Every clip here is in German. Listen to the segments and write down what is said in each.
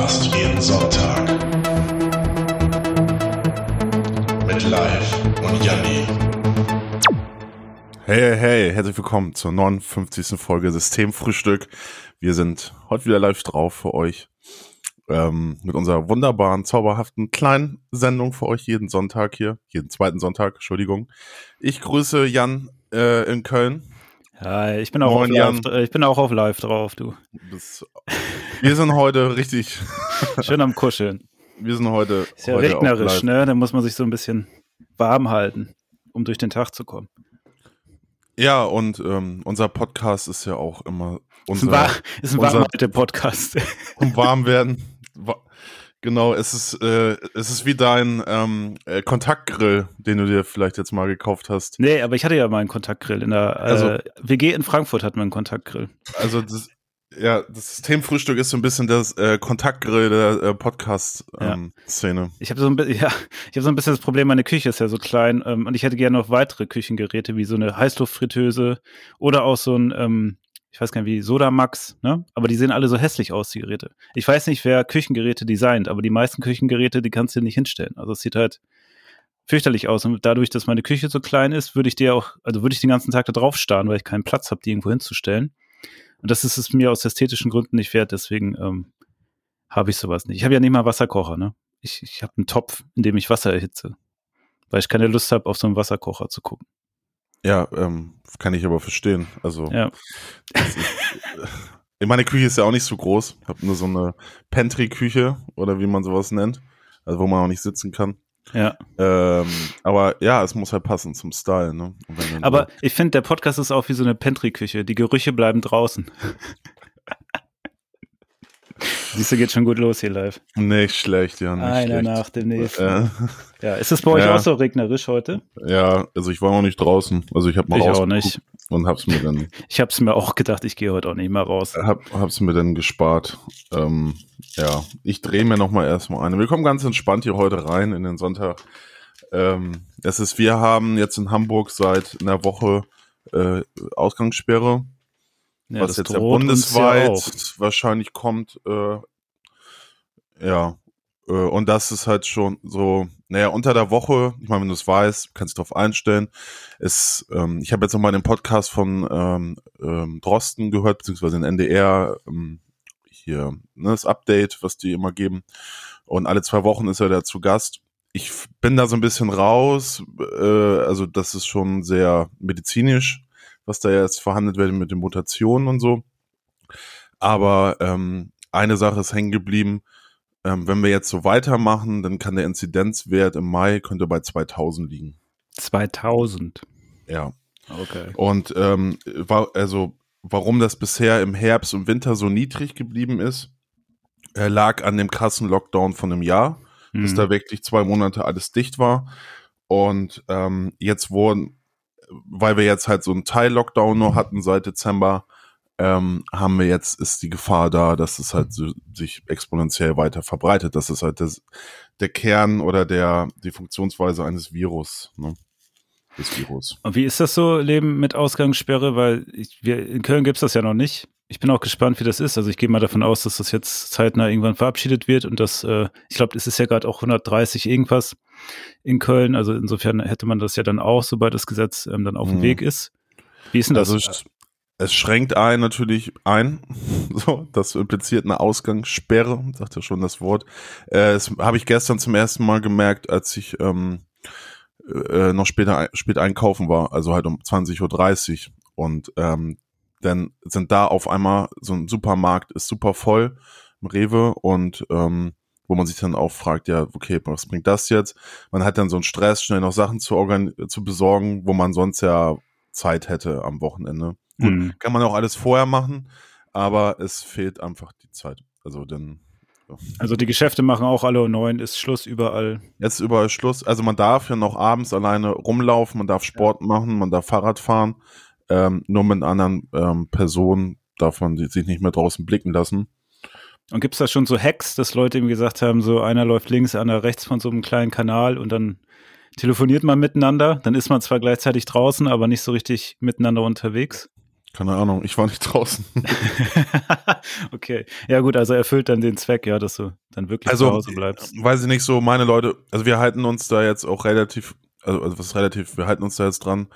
Fast jeden Sonntag. Mit Live und Janni. Hey, hey, hey, herzlich willkommen zur 59. Folge Systemfrühstück. Wir sind heute wieder live drauf für euch. Ähm, mit unserer wunderbaren, zauberhaften kleinen Sendung für euch jeden Sonntag hier. Jeden zweiten Sonntag, Entschuldigung. Ich grüße Jan äh, in Köln. Ja, ich bin auch, Moin, auf live, äh, ich bin auch auf live drauf, du. Das, wir sind heute richtig, Schön am Kuscheln. wir sind heute, Ist ja heute regnerisch, ne? Da muss man sich so ein bisschen warm halten, um durch den Tag zu kommen. Ja, und ähm, unser Podcast ist ja auch immer Ist ein, unser, war, ist ein unser- warmhalte Podcast. um warm werden. Wa- Genau, es ist, äh, es ist wie dein ähm, äh, Kontaktgrill, den du dir vielleicht jetzt mal gekauft hast. nee, aber ich hatte ja mal einen Kontaktgrill. In der Also- äh, WG in Frankfurt hatten wir einen Kontaktgrill. Also das, ja, das Systemfrühstück ist so ein bisschen das äh, Kontaktgrill der äh, Podcast-Szene. Ich habe so ein bi- ja, ich habe so ein bisschen das Problem, meine Küche ist ja so klein ähm, und ich hätte gerne noch weitere Küchengeräte wie so eine Heißluftfritteuse oder auch so ein, ähm, ich weiß gar nicht wie, Sodamax, ne? Aber die sehen alle so hässlich aus, die Geräte. Ich weiß nicht, wer Küchengeräte designt, aber die meisten Küchengeräte, die kannst du nicht hinstellen. Also es sieht halt fürchterlich aus und dadurch, dass meine Küche so klein ist, würde ich dir auch, also würde ich den ganzen Tag da drauf starren, weil ich keinen Platz habe, die irgendwo hinzustellen. Und das ist es mir aus ästhetischen Gründen nicht wert, deswegen ähm, habe ich sowas nicht. Ich habe ja nicht mal Wasserkocher, ne? Ich, ich habe einen Topf, in dem ich Wasser erhitze. Weil ich keine Lust habe, auf so einen Wasserkocher zu gucken. Ja, ähm, kann ich aber verstehen. Also Ja. ist, äh, meine Küche ist ja auch nicht so groß. Ich habe nur so eine Pantry-Küche oder wie man sowas nennt. Also wo man auch nicht sitzen kann. Ja. Ähm, aber ja, es muss halt passen zum Style, ne? Aber ich finde, der Podcast ist auch wie so eine Pantry-Küche. Die Gerüche bleiben draußen. Siehst du, geht schon gut los hier live. nicht schlecht, ja, nicht Einer schlecht. nach dem nächsten. Äh, Ja, ist es bei euch Ja. auch so regnerisch heute? ja, also ich war noch nicht draußen. Also ich habe mal Ich auch nicht. und hab's mir dann Ich habe es mir auch gedacht, ich gehe heute auch nicht mehr raus. hab, hab's mir dann gespart. Ähm, ja, ich drehe mir noch mal erstmal eine. Wir kommen ganz entspannt hier heute rein in den Sonntag. Ähm, es ist, wir haben jetzt in Hamburg seit einer Woche äh, Ausgangssperre, Ja, was jetzt ja bundesweit wahrscheinlich kommt. Äh, ja, äh, und das ist halt schon so, naja, unter der Woche, ich meine, wenn du es weißt, kannst du drauf einstellen. Es, ähm, ich habe jetzt nochmal den Podcast von ähm, ähm, Drosten gehört, beziehungsweise den NDR, ähm, hier, ne, das Update, was die immer geben. Und alle zwei Wochen ist er da zu Gast. Ich bin da so ein bisschen raus, äh, also das ist schon sehr medizinisch, was da jetzt verhandelt wird mit den Mutationen und so. Aber ähm, eine Sache ist hängen geblieben. Ähm, wenn wir jetzt so weitermachen, dann kann der Inzidenzwert im Mai könnte bei 2000 liegen. 2000. Ja. Okay. Und ähm, war, also warum das bisher im Herbst und Winter so niedrig geblieben ist, äh, lag an dem krassen Lockdown von einem Jahr, bis Mhm. da wirklich zwei Monate alles dicht war. Und ähm, jetzt wurden, weil wir jetzt halt so einen Teil-Lockdown nur hatten seit Dezember, ähm, haben wir jetzt, ist die Gefahr da, dass es halt so, sich exponentiell weiter verbreitet. Das ist halt das, der Kern oder der, die Funktionsweise eines Virus, ne? Des Virus. Und wie ist das so, Leben mit Ausgangssperre? Weil ich, wir, in Köln gibt's das ja noch nicht. Ich bin auch gespannt, wie das ist. Also ich gehe mal davon aus, dass das jetzt zeitnah irgendwann verabschiedet wird und dass, äh, ich glaube, es ist ja gerade auch 130 irgendwas in Köln. Also insofern hätte man das ja dann auch, sobald das Gesetz ähm, dann auf dem Mhm. Weg ist. Wie ist denn das? Also es, schränkt ein natürlich ein. So, das impliziert eine Ausgangssperre, sagt ja schon das Wort. Äh, das habe ich gestern zum ersten Mal gemerkt, als ich ähm, äh, noch später spät einkaufen war, also halt um 20.30 Uhr. Und ähm, dann sind da auf einmal so ein Supermarkt ist super voll, im Rewe und ähm, wo man sich dann auch fragt, ja, okay, was bringt das jetzt? Man hat dann so einen Stress, schnell noch Sachen zu, organ zu besorgen, wo man sonst ja Zeit hätte am Wochenende. Gut, Mhm. kann man auch alles vorher machen, aber es fehlt einfach die Zeit. Also dann Also die Geschäfte machen auch alle um neun, ist Schluss überall. jetzt ist überall Schluss. Also man darf ja noch abends alleine rumlaufen, man darf Sport machen, man darf Fahrrad fahren. Ähm, nur mit anderen ähm, Personen darf man die- sich nicht mehr draußen blicken lassen. Und gibt's da schon so Hacks, dass Leute ihm gesagt haben, so einer läuft links, einer rechts von so einem kleinen Kanal und dann telefoniert man miteinander, dann ist man zwar gleichzeitig draußen, aber nicht so richtig miteinander unterwegs. Keine Ahnung, ich war nicht draußen. okay. Ja, gut, also erfüllt dann den Zweck, ja, dass du dann wirklich also, zu Hause bleibst. Weiß ich nicht so, meine Leute, also wir halten uns da jetzt auch relativ, also, also was ist relativ, wir halten uns da jetzt dran.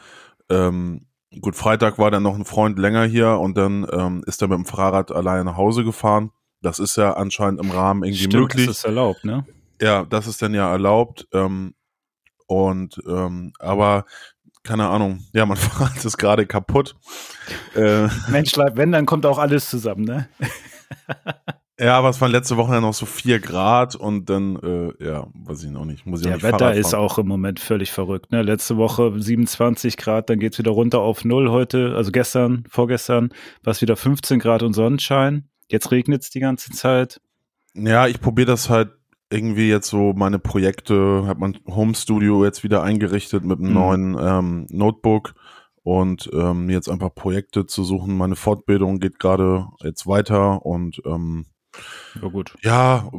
Ähm, gut, Freitag war dann noch ein Freund länger hier und dann ähm, ist er mit dem Fahrrad alleine nach Hause gefahren. Das ist ja anscheinend im Rahmen irgendwie Stimmt, möglich. Das ist erlaubt, ne? Ja, das ist dann ja erlaubt. Ähm, und ähm, aber keine Ahnung, ja, mein Fahrrad ist gerade kaputt. Äh, Mensch, wenn, dann kommt auch alles zusammen, ne? ja, aber es waren letzte Woche ja noch so vier Grad und dann, äh, ja, weiß ich noch nicht. Muss ich ja, nicht Wetter Fahrrad ist fahren. auch im Moment völlig verrückt. Ne? Letzte Woche 27 Grad, dann geht's wieder runter auf null heute, also gestern, vorgestern war es wieder 15 Grad und Sonnenschein. Jetzt regnet's die ganze Zeit. Ja, ich probiere das halt irgendwie jetzt so meine Projekte, habe mein Home Studio jetzt wieder eingerichtet mit einem Mhm. neuen ähm, Notebook und ähm, jetzt einfach Projekte zu suchen. Meine Fortbildung geht gerade jetzt weiter und ähm, Ja, gut. ja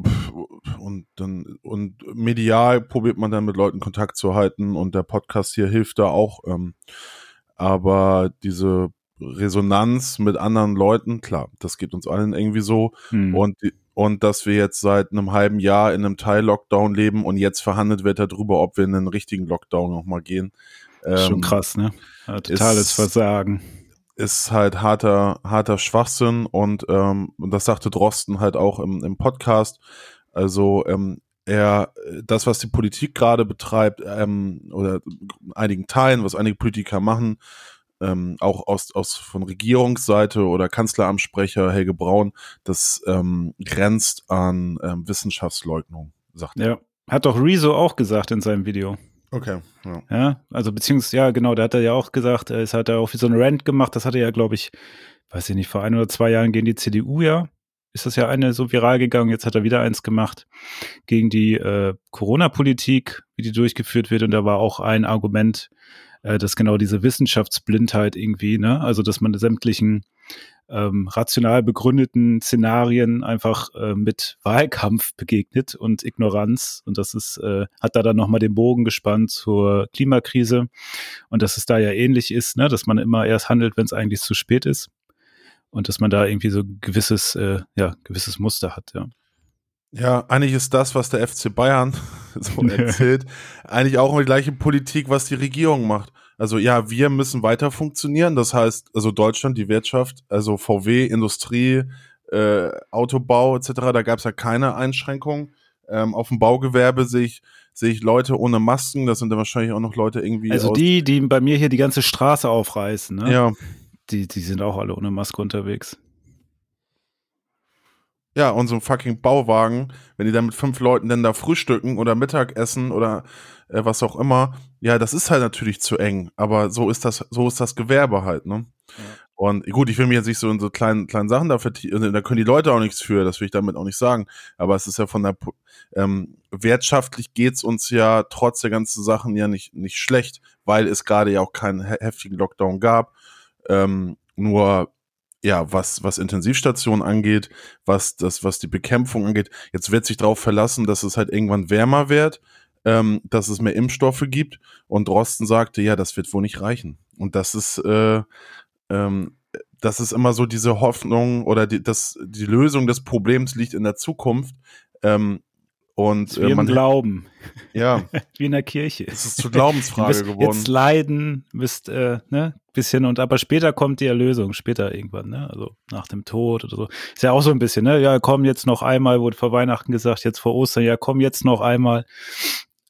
und dann und medial probiert man dann mit Leuten Kontakt zu halten und der Podcast hier hilft da auch. Ähm, aber diese Resonanz mit anderen Leuten, klar, das geht uns allen irgendwie so. Hm. Und, und dass wir jetzt seit einem halben Jahr in einem Teil-Lockdown leben und jetzt verhandelt wird darüber, ob wir in einen richtigen Lockdown nochmal gehen. Schon Ähm, krass, ne? Ja, totales ist- Versagen. Ist halt harter, harter Schwachsinn und, ähm, das sagte Drosten halt auch im, im Podcast. Also ähm, er, das, was die Politik gerade betreibt, ähm, oder in einigen Teilen, was einige Politiker machen, ähm, auch aus, aus von Regierungsseite oder Kanzleramtssprecher Helge Braun, das ähm, grenzt an ähm, Wissenschaftsleugnung, sagt er. Ja. Hat doch Rezo auch gesagt in seinem Video. Okay. Ja. Ja, also beziehungsweise, ja, genau, da hat er ja auch gesagt, äh, es hat er auch so ein Rant gemacht, das hatte er ja, glaube ich, weiß ich nicht, vor ein oder zwei Jahren gegen die CDU, ja, ist das ja eine so viral gegangen, jetzt hat er wieder eins gemacht gegen die äh, Corona-Politik, wie die durchgeführt wird und da war auch ein Argument, äh, dass genau diese Wissenschaftsblindheit irgendwie, ne, also dass man sämtlichen ähm, rational begründeten Szenarien einfach äh, mit Wahlkampf begegnet und Ignoranz. Und das ist, äh, hat da dann nochmal den Bogen gespannt zur Klimakrise. Und dass es da ja ähnlich ist, ne, dass man immer erst handelt, wenn es eigentlich zu spät ist. Und dass man da irgendwie so gewisses, äh, ja, gewisses Muster hat, ja. Ja, eigentlich ist das, was der FC Bayern so erzählt, eigentlich auch die gleiche Politik, was die Regierung macht. Also ja, wir müssen weiter funktionieren. Das heißt, also Deutschland, die Wirtschaft, also VW, Industrie, äh, Autobau etc., da gab es ja keine Einschränkungen. Ähm, auf dem Baugewerbe sehe ich, sehe ich Leute ohne Masken. Das sind dann wahrscheinlich auch noch Leute irgendwie. Also die, die bei mir hier die ganze Straße aufreißen, ne? Ja, Die, die sind auch alle ohne Maske unterwegs. Ja, und so ein fucking Bauwagen, wenn die dann mit fünf Leuten dann da frühstücken oder Mittagessen oder äh, was auch immer, ja, das ist halt natürlich zu eng. Aber so ist das, so ist das Gewerbe halt, ne? Ja. Und gut, ich will mich jetzt nicht so in so kleinen, kleinen Sachen da vertiefen, da können die Leute auch nichts für, das will ich damit auch nicht sagen. Aber es ist ja von der, ähm, wirtschaftlich geht's uns ja trotz der ganzen Sachen ja nicht, nicht schlecht, weil es gerade ja auch keinen he- heftigen Lockdown gab. Ähm, nur, ja, was, was Intensivstationen angeht, was das, was die Bekämpfung angeht, jetzt wird sich darauf verlassen, dass es halt irgendwann wärmer wird, ähm, dass es mehr Impfstoffe gibt. Und Drosten sagte, ja, das wird wohl nicht reichen. Und das ist, äh, ähm, das ist immer so diese Hoffnung oder die, das, die Lösung des Problems liegt in der Zukunft. Ähm, und Wie äh, im man, Glauben, ja, wie in der Kirche. es ist zur Glaubensfrage müsst geworden. jetzt leiden, müsst, äh, ne, bisschen und aber später kommt die Erlösung, später irgendwann, ne, also nach dem Tod oder so. Ist ja auch so ein bisschen, ne, ja, komm jetzt noch einmal, wurde vor Weihnachten gesagt, jetzt vor Ostern, ja, komm jetzt noch einmal.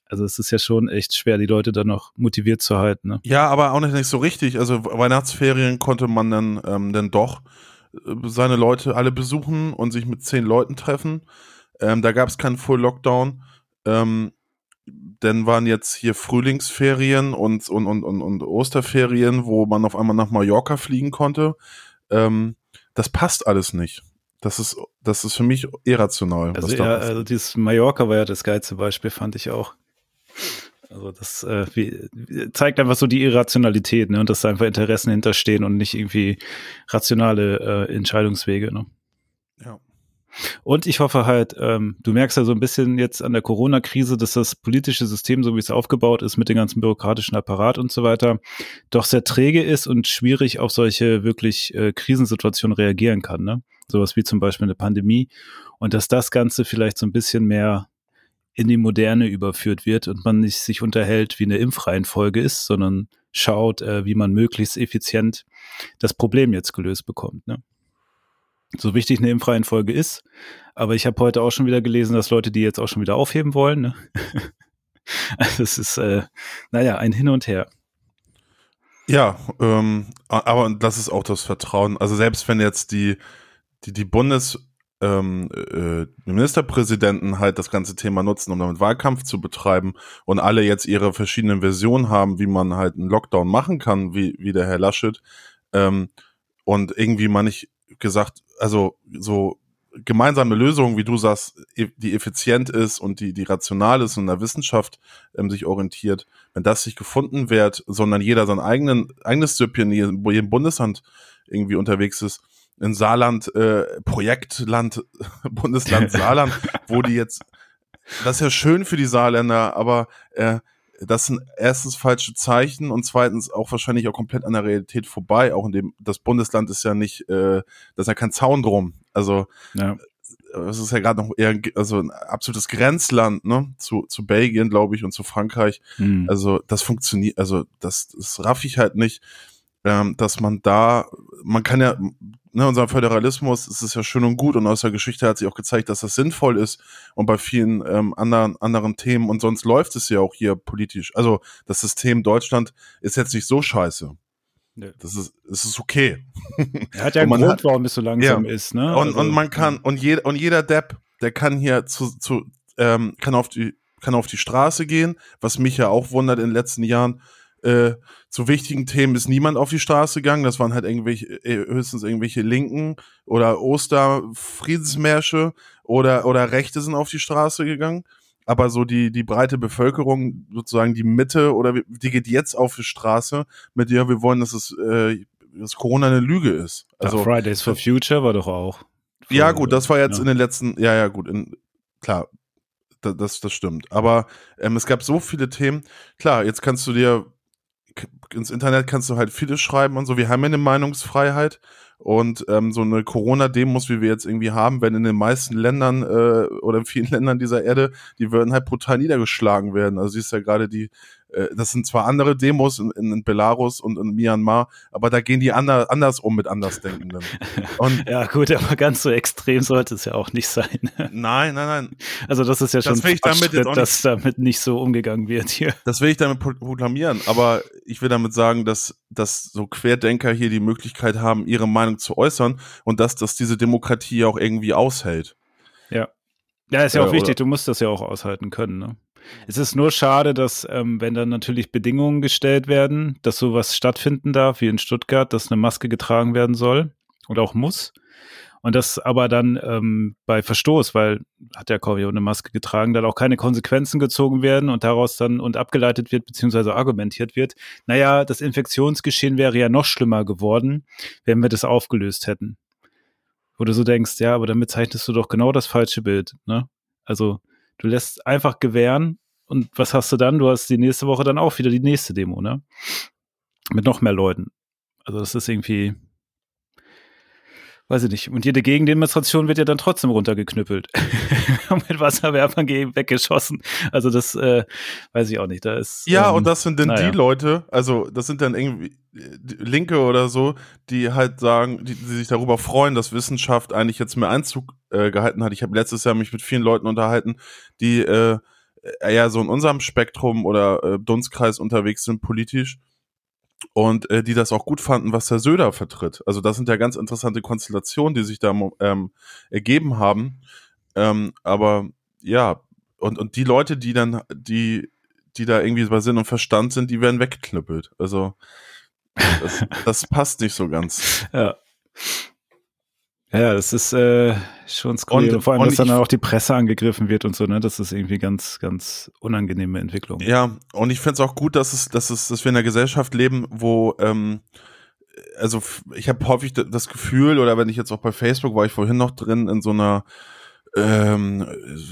Also es ist ja schon echt schwer, die Leute dann noch motiviert zu halten, ne. Ja, aber auch nicht, nicht so richtig. Also Weihnachtsferien konnte man dann, ähm, dann doch äh, seine Leute alle besuchen und sich mit zehn Leuten treffen. Ähm, da gab es keinen Full Lockdown. Ähm, dann waren jetzt hier Frühlingsferien und, und, und, und, und Osterferien, wo man auf einmal nach Mallorca fliegen konnte. Ähm, das passt alles nicht. Das ist, das ist für mich irrational. Also, ja, also dieses Mallorca war ja das geilste Beispiel, fand ich auch. Also das äh, wie, zeigt einfach so die Irrationalität, ne? Und dass da einfach Interessen hinterstehen und nicht irgendwie rationale äh, Entscheidungswege, ne? ja. Und ich hoffe halt, ähm, du merkst ja so ein bisschen jetzt an der Corona-Krise, dass das politische System, so wie es aufgebaut ist, mit dem ganzen bürokratischen Apparat und so weiter, doch sehr träge ist und schwierig auf solche wirklich äh, Krisensituationen reagieren kann. Ne? Sowas wie zum Beispiel eine Pandemie. Und dass das Ganze vielleicht so ein bisschen mehr in die Moderne überführt wird und man nicht sich unterhält, wie eine Impfreihenfolge ist, sondern schaut, äh, wie man möglichst effizient das Problem jetzt gelöst bekommt. Ne? So wichtig eine Impfreihenfolge ist, aber ich habe heute auch schon wieder gelesen, dass Leute die jetzt auch schon wieder aufheben wollen. Ne? also ist, äh, naja, ein Hin und Her. Ja, ähm, aber das ist auch das Vertrauen. Also selbst wenn jetzt die, die, die Bundes, ähm, äh, Ministerpräsidenten halt das ganze Thema nutzen, um damit Wahlkampf zu betreiben und alle jetzt ihre verschiedenen Versionen haben, wie man halt einen Lockdown machen kann, wie, wie der Herr Laschet, ähm, und irgendwie man nicht gesagt, also so gemeinsame Lösungen, wie du sagst, e, die effizient ist und die, die rational ist und in der Wissenschaft ähm, sich orientiert, wenn das nicht gefunden wird, sondern jeder sein eigenen, eigenes Süppchen, wo jedem Bundesland irgendwie unterwegs ist, in Saarland, äh, Projektland, Bundesland Saarland, wo die jetzt, das ist ja schön für die Saarländer, aber äh, das sind erstens falsche Zeichen und zweitens auch wahrscheinlich auch komplett an der Realität vorbei. Auch in dem, das Bundesland ist ja nicht, äh, das ist ja kein Zaun drum. Also ja. es ist ja gerade noch eher also ein absolutes Grenzland, ne, zu, zu Belgien, glaube ich, und zu Frankreich. Mhm. Also das funktioniert, also das, das raff ich halt nicht, ähm, dass man da, man kann ja ne, unser Föderalismus ist es ja schön und gut und aus der Geschichte hat sich auch gezeigt, dass das sinnvoll ist und bei vielen ähm, anderen, anderen Themen und sonst läuft es ja auch hier politisch. Also das System Deutschland ist jetzt nicht so scheiße. Nee. Das ist, es ist okay. Er hat ja einen Grund, hat, warum es so langsam ja. ist, ne? Und, also, und man kann, und jeder, und jeder Depp, der kann hier zu, zu ähm, kann auf die, kann auf die Straße gehen, was mich ja auch wundert in den letzten Jahren, äh, zu wichtigen Themen ist niemand auf die Straße gegangen. Das waren halt irgendwelche, äh, höchstens irgendwelche Linken oder Osterfriedensmärsche oder, oder Rechte sind auf die Straße gegangen. Aber so die, die breite Bevölkerung, sozusagen die Mitte, oder die geht jetzt auf die Straße mit, ja, wir wollen, dass es, äh, dass Corona eine Lüge ist. Also, ja, Fridays for Future war doch auch. Ja, gut, das war jetzt ja. in den letzten, ja, ja, gut, in, klar, das, das stimmt. Aber ähm, es gab so viele Themen. Klar, jetzt kannst du dir ins Internet kannst du halt vieles schreiben und so. Wir haben ja eine Meinungsfreiheit und ähm, so eine Corona-Demos, wie wir jetzt irgendwie haben, wenn in den meisten Ländern äh, oder in vielen Ländern dieser Erde, die würden halt brutal niedergeschlagen werden. Also siehst ja gerade die das sind zwar andere Demos in, in, Belarus und in Myanmar, aber da gehen die ander, anders um mit Andersdenkenden. Und ja, gut, aber ganz so extrem sollte es ja auch nicht sein. Nein, nein, nein. Also das ist ja schon ein damit dass damit nicht so umgegangen wird hier. Das will ich damit proklamieren, aber ich will damit sagen, dass, dass so Querdenker hier die Möglichkeit haben, ihre Meinung zu äußern und dass, dass diese Demokratie auch irgendwie aushält. Ja. Ja, ist ja auch äh, wichtig, du musst das ja auch aushalten können, ne? Es ist nur schade, dass, ähm, wenn dann natürlich Bedingungen gestellt werden, dass sowas stattfinden darf, wie in Stuttgart, dass eine Maske getragen werden soll und auch muss. Und das aber dann ähm, bei Verstoß, weil hat der Corvio eine Maske getragen, dann auch keine Konsequenzen gezogen werden und daraus dann und abgeleitet wird, beziehungsweise argumentiert wird, naja, das Infektionsgeschehen wäre ja noch schlimmer geworden, wenn wir das aufgelöst hätten. Wo du so denkst, ja, aber damit zeichnest du doch genau das falsche Bild, ne? Also, Du lässt einfach gewähren und was hast du dann? Du hast die nächste Woche dann auch wieder die nächste Demo, ne? Mit noch mehr Leuten. Also das ist irgendwie, weiß ich nicht. Und jede Gegendemonstration wird ja dann trotzdem runtergeknüppelt. mit Wasserwerfern weggeschossen. Also das äh, weiß ich auch nicht. Da ist, ja, ähm, und das sind dann naja. die Leute, also das sind dann irgendwie Linke oder so, die halt sagen, die, die sich darüber freuen, dass Wissenschaft eigentlich jetzt mehr Einzug äh, gehalten hat. Ich habe letztes Jahr mich mit vielen Leuten unterhalten, die äh, eher so in unserem Spektrum oder äh, Dunstkreis unterwegs sind politisch und äh, die das auch gut fanden, was der Söder vertritt. Also das sind ja ganz interessante Konstellationen, die sich da ähm, ergeben haben. Ähm, aber ja, und, und die Leute, die dann, die, die da irgendwie bei Sinn und Verstand sind, die werden weggeknüppelt. Also das, das passt nicht so ganz. Ja. Ja, das ist äh, schon skurril. Und, vor allem, dass dann auch die Presse angegriffen wird und so, ne? Das ist irgendwie ganz, ganz unangenehme Entwicklung. Ja, und ich finde es auch gut, dass es, dass es, dass wir in einer Gesellschaft leben, wo ähm, also ich habe häufig das Gefühl, oder wenn ich jetzt auch bei Facebook war ich vorhin noch drin in so einer, ähm,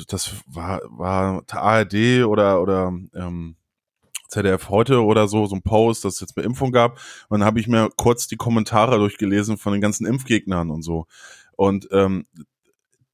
das war, war ARD oder, oder ähm, ZDF heute oder so, so ein Post, dass es jetzt eine Impfung gab. Und dann habe ich mir kurz die Kommentare durchgelesen von den ganzen Impfgegnern und so. Und ähm,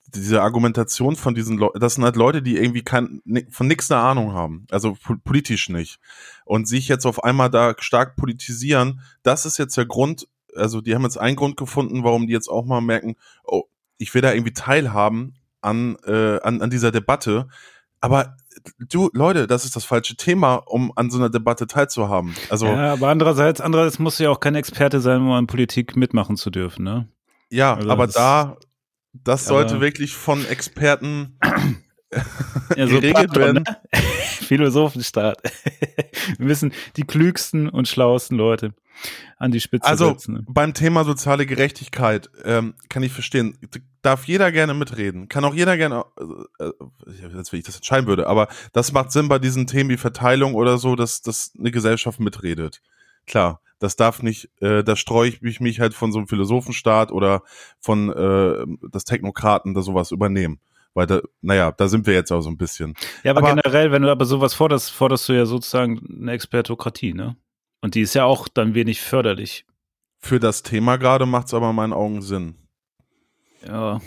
diese Argumentation von diesen Leuten, das sind halt Leute, die irgendwie kein, von nichts eine Ahnung haben, also po- politisch nicht. Und sich jetzt auf einmal da stark politisieren, das ist jetzt der Grund, also die haben jetzt einen Grund gefunden, warum die jetzt auch mal merken, oh, ich will da irgendwie teilhaben an, äh, an, an dieser Debatte. Aber du, Leute, das ist das falsche Thema, um an so einer Debatte teilzuhaben. Also Ja, aber andererseits, andererseits musst du ja auch kein Experte sein, um an Politik mitmachen zu dürfen, ne? Ja, Also aber das- da, das sollte wirklich von Experten Ja, so geregelt Platon, werden. ne? Philosophenstaat. Wir müssen die klügsten und schlauesten Leute an die Spitze Also setzen. Ne? beim Thema soziale Gerechtigkeit ähm, kann ich verstehen, darf jeder gerne mitreden, kann auch jeder gerne, äh, äh, als wenn ich das entscheiden würde, aber das macht Sinn bei diesen Themen wie Verteilung oder so, dass, dass eine Gesellschaft mitredet. Klar, das darf nicht, äh, da streue ich mich, mich halt von so einem Philosophenstaat oder von äh, das Technokraten da sowas übernehmen. Weil da, naja, da sind wir jetzt auch so ein bisschen. Ja, aber, aber- generell, wenn du aber sowas forderst, forderst du ja sozusagen eine Expertokratie, ne? Und die ist ja auch dann wenig förderlich. Für das Thema gerade macht es aber in meinen Augen Sinn. Ja,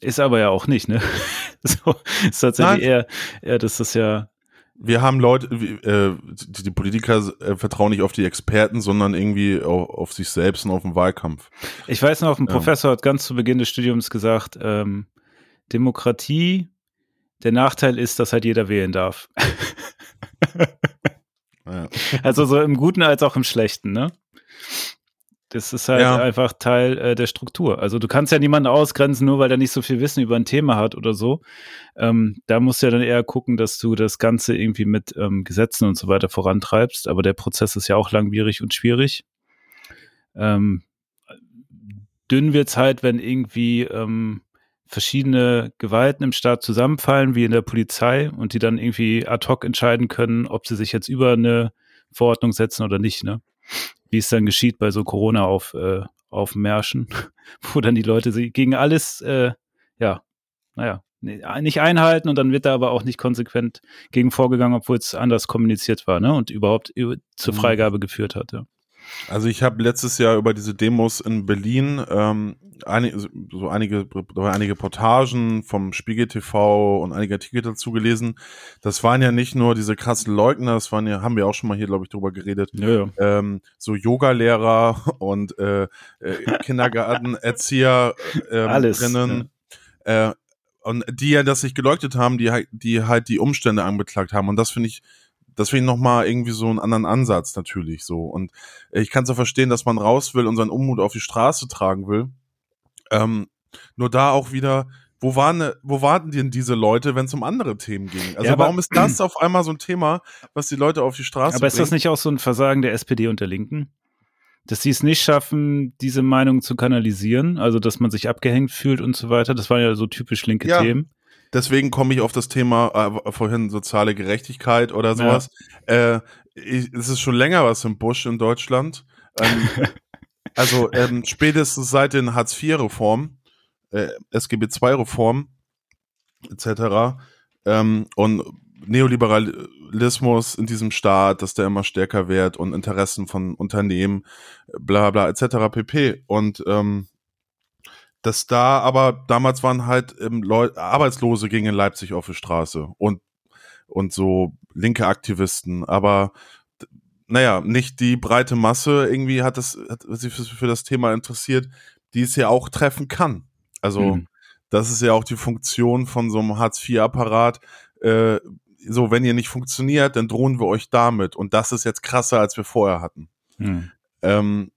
ist aber ja auch nicht, ne? so, ist tatsächlich Nein. eher, eher, das ist ja, wir haben Leute, äh, die, die Politiker äh, vertrauen nicht auf die Experten, sondern irgendwie auf, auf sich selbst und auf den Wahlkampf. ich weiß noch, ein Ja. Professor hat ganz zu Beginn des Studiums gesagt, ähm, Demokratie, der Nachteil ist, dass halt jeder wählen darf. Ja. Also so im Guten als auch im Schlechten, ne? Das ist halt Ja. einfach Teil äh, der Struktur. Also du kannst ja niemanden ausgrenzen, nur weil er nicht so viel Wissen über ein Thema hat oder so. Ähm, da musst du ja dann eher gucken, dass du das Ganze irgendwie mit ähm, Gesetzen und so weiter vorantreibst. Aber der Prozess ist ja auch langwierig und schwierig. Ähm, dünn wird's halt, wenn irgendwie ähm, verschiedene Gewalten im Staat zusammenfallen, wie in der Polizei, und die dann irgendwie ad hoc entscheiden können, ob sie sich jetzt über eine Verordnung setzen oder nicht, ne? Wie es dann geschieht bei so Corona auf, äh, auf Märschen, wo dann die Leute sie gegen alles, äh, ja, naja, nee, nicht einhalten und dann wird da aber auch nicht konsequent gegen vorgegangen, obwohl es anders kommuniziert war, ne? Und überhaupt über, zur Mhm. Freigabe geführt hat, ja. Also ich habe letztes Jahr über diese Demos in Berlin ähm, einige, so einige, einige Reportagen vom Spiegel TV und einige Artikel dazu gelesen. Das waren ja nicht nur diese krassen Leugner, das waren ja, haben wir auch schon mal hier, glaube ich, drüber geredet, Ja, ja. ähm, so Yoga-Lehrer und äh, äh, Kindergartenerzieher ähm, Alles, drinnen, äh, und die ja das nicht geleugnet haben, die halt, die halt die Umstände anbeklagt haben. Und das finde ich, ich nochmal irgendwie so einen anderen Ansatz natürlich so. Und ich kann so verstehen, dass man raus will und seinen Unmut auf die Straße tragen will. Ähm, nur da auch wieder, wo waren, wo warten denn diese Leute, wenn es um andere Themen ging? Also Ja, warum ist das auf einmal so ein Thema, was die Leute auf die Straße Aber ist das nicht auch so ein Versagen der SPD und der Linken? Dass sie es nicht schaffen, diese Meinung zu kanalisieren, also dass man sich abgehängt fühlt und so weiter. Das waren ja so typisch linke Ja. Themen. Deswegen komme ich auf das Thema äh, vorhin soziale Gerechtigkeit oder sowas. Äh, ich, es ist schon länger was im Busch in Deutschland. Ähm, also ähm, spätestens seit den Hartz-IV-Reformen, äh, SGB-II-Reformen etc. Ähm, und Neoliberalismus in diesem Staat, dass der immer stärker wird und Interessen von Unternehmen, bla bla etc. pp. Und ähm, dass da aber damals waren halt ähm, Leu Arbeitslose gingen in Leipzig auf die Straße und und so linke Aktivisten, aber naja, nicht die breite Masse irgendwie hat das hat sich für, das Thema interessiert, die es ja auch treffen kann. Also Mhm. das ist ja auch die Funktion von so einem Hartz-IV-Apparat. Äh, so, wenn ihr nicht funktioniert, dann drohen wir euch damit. Und das ist jetzt krasser, als wir vorher hatten. Hm. Ähm,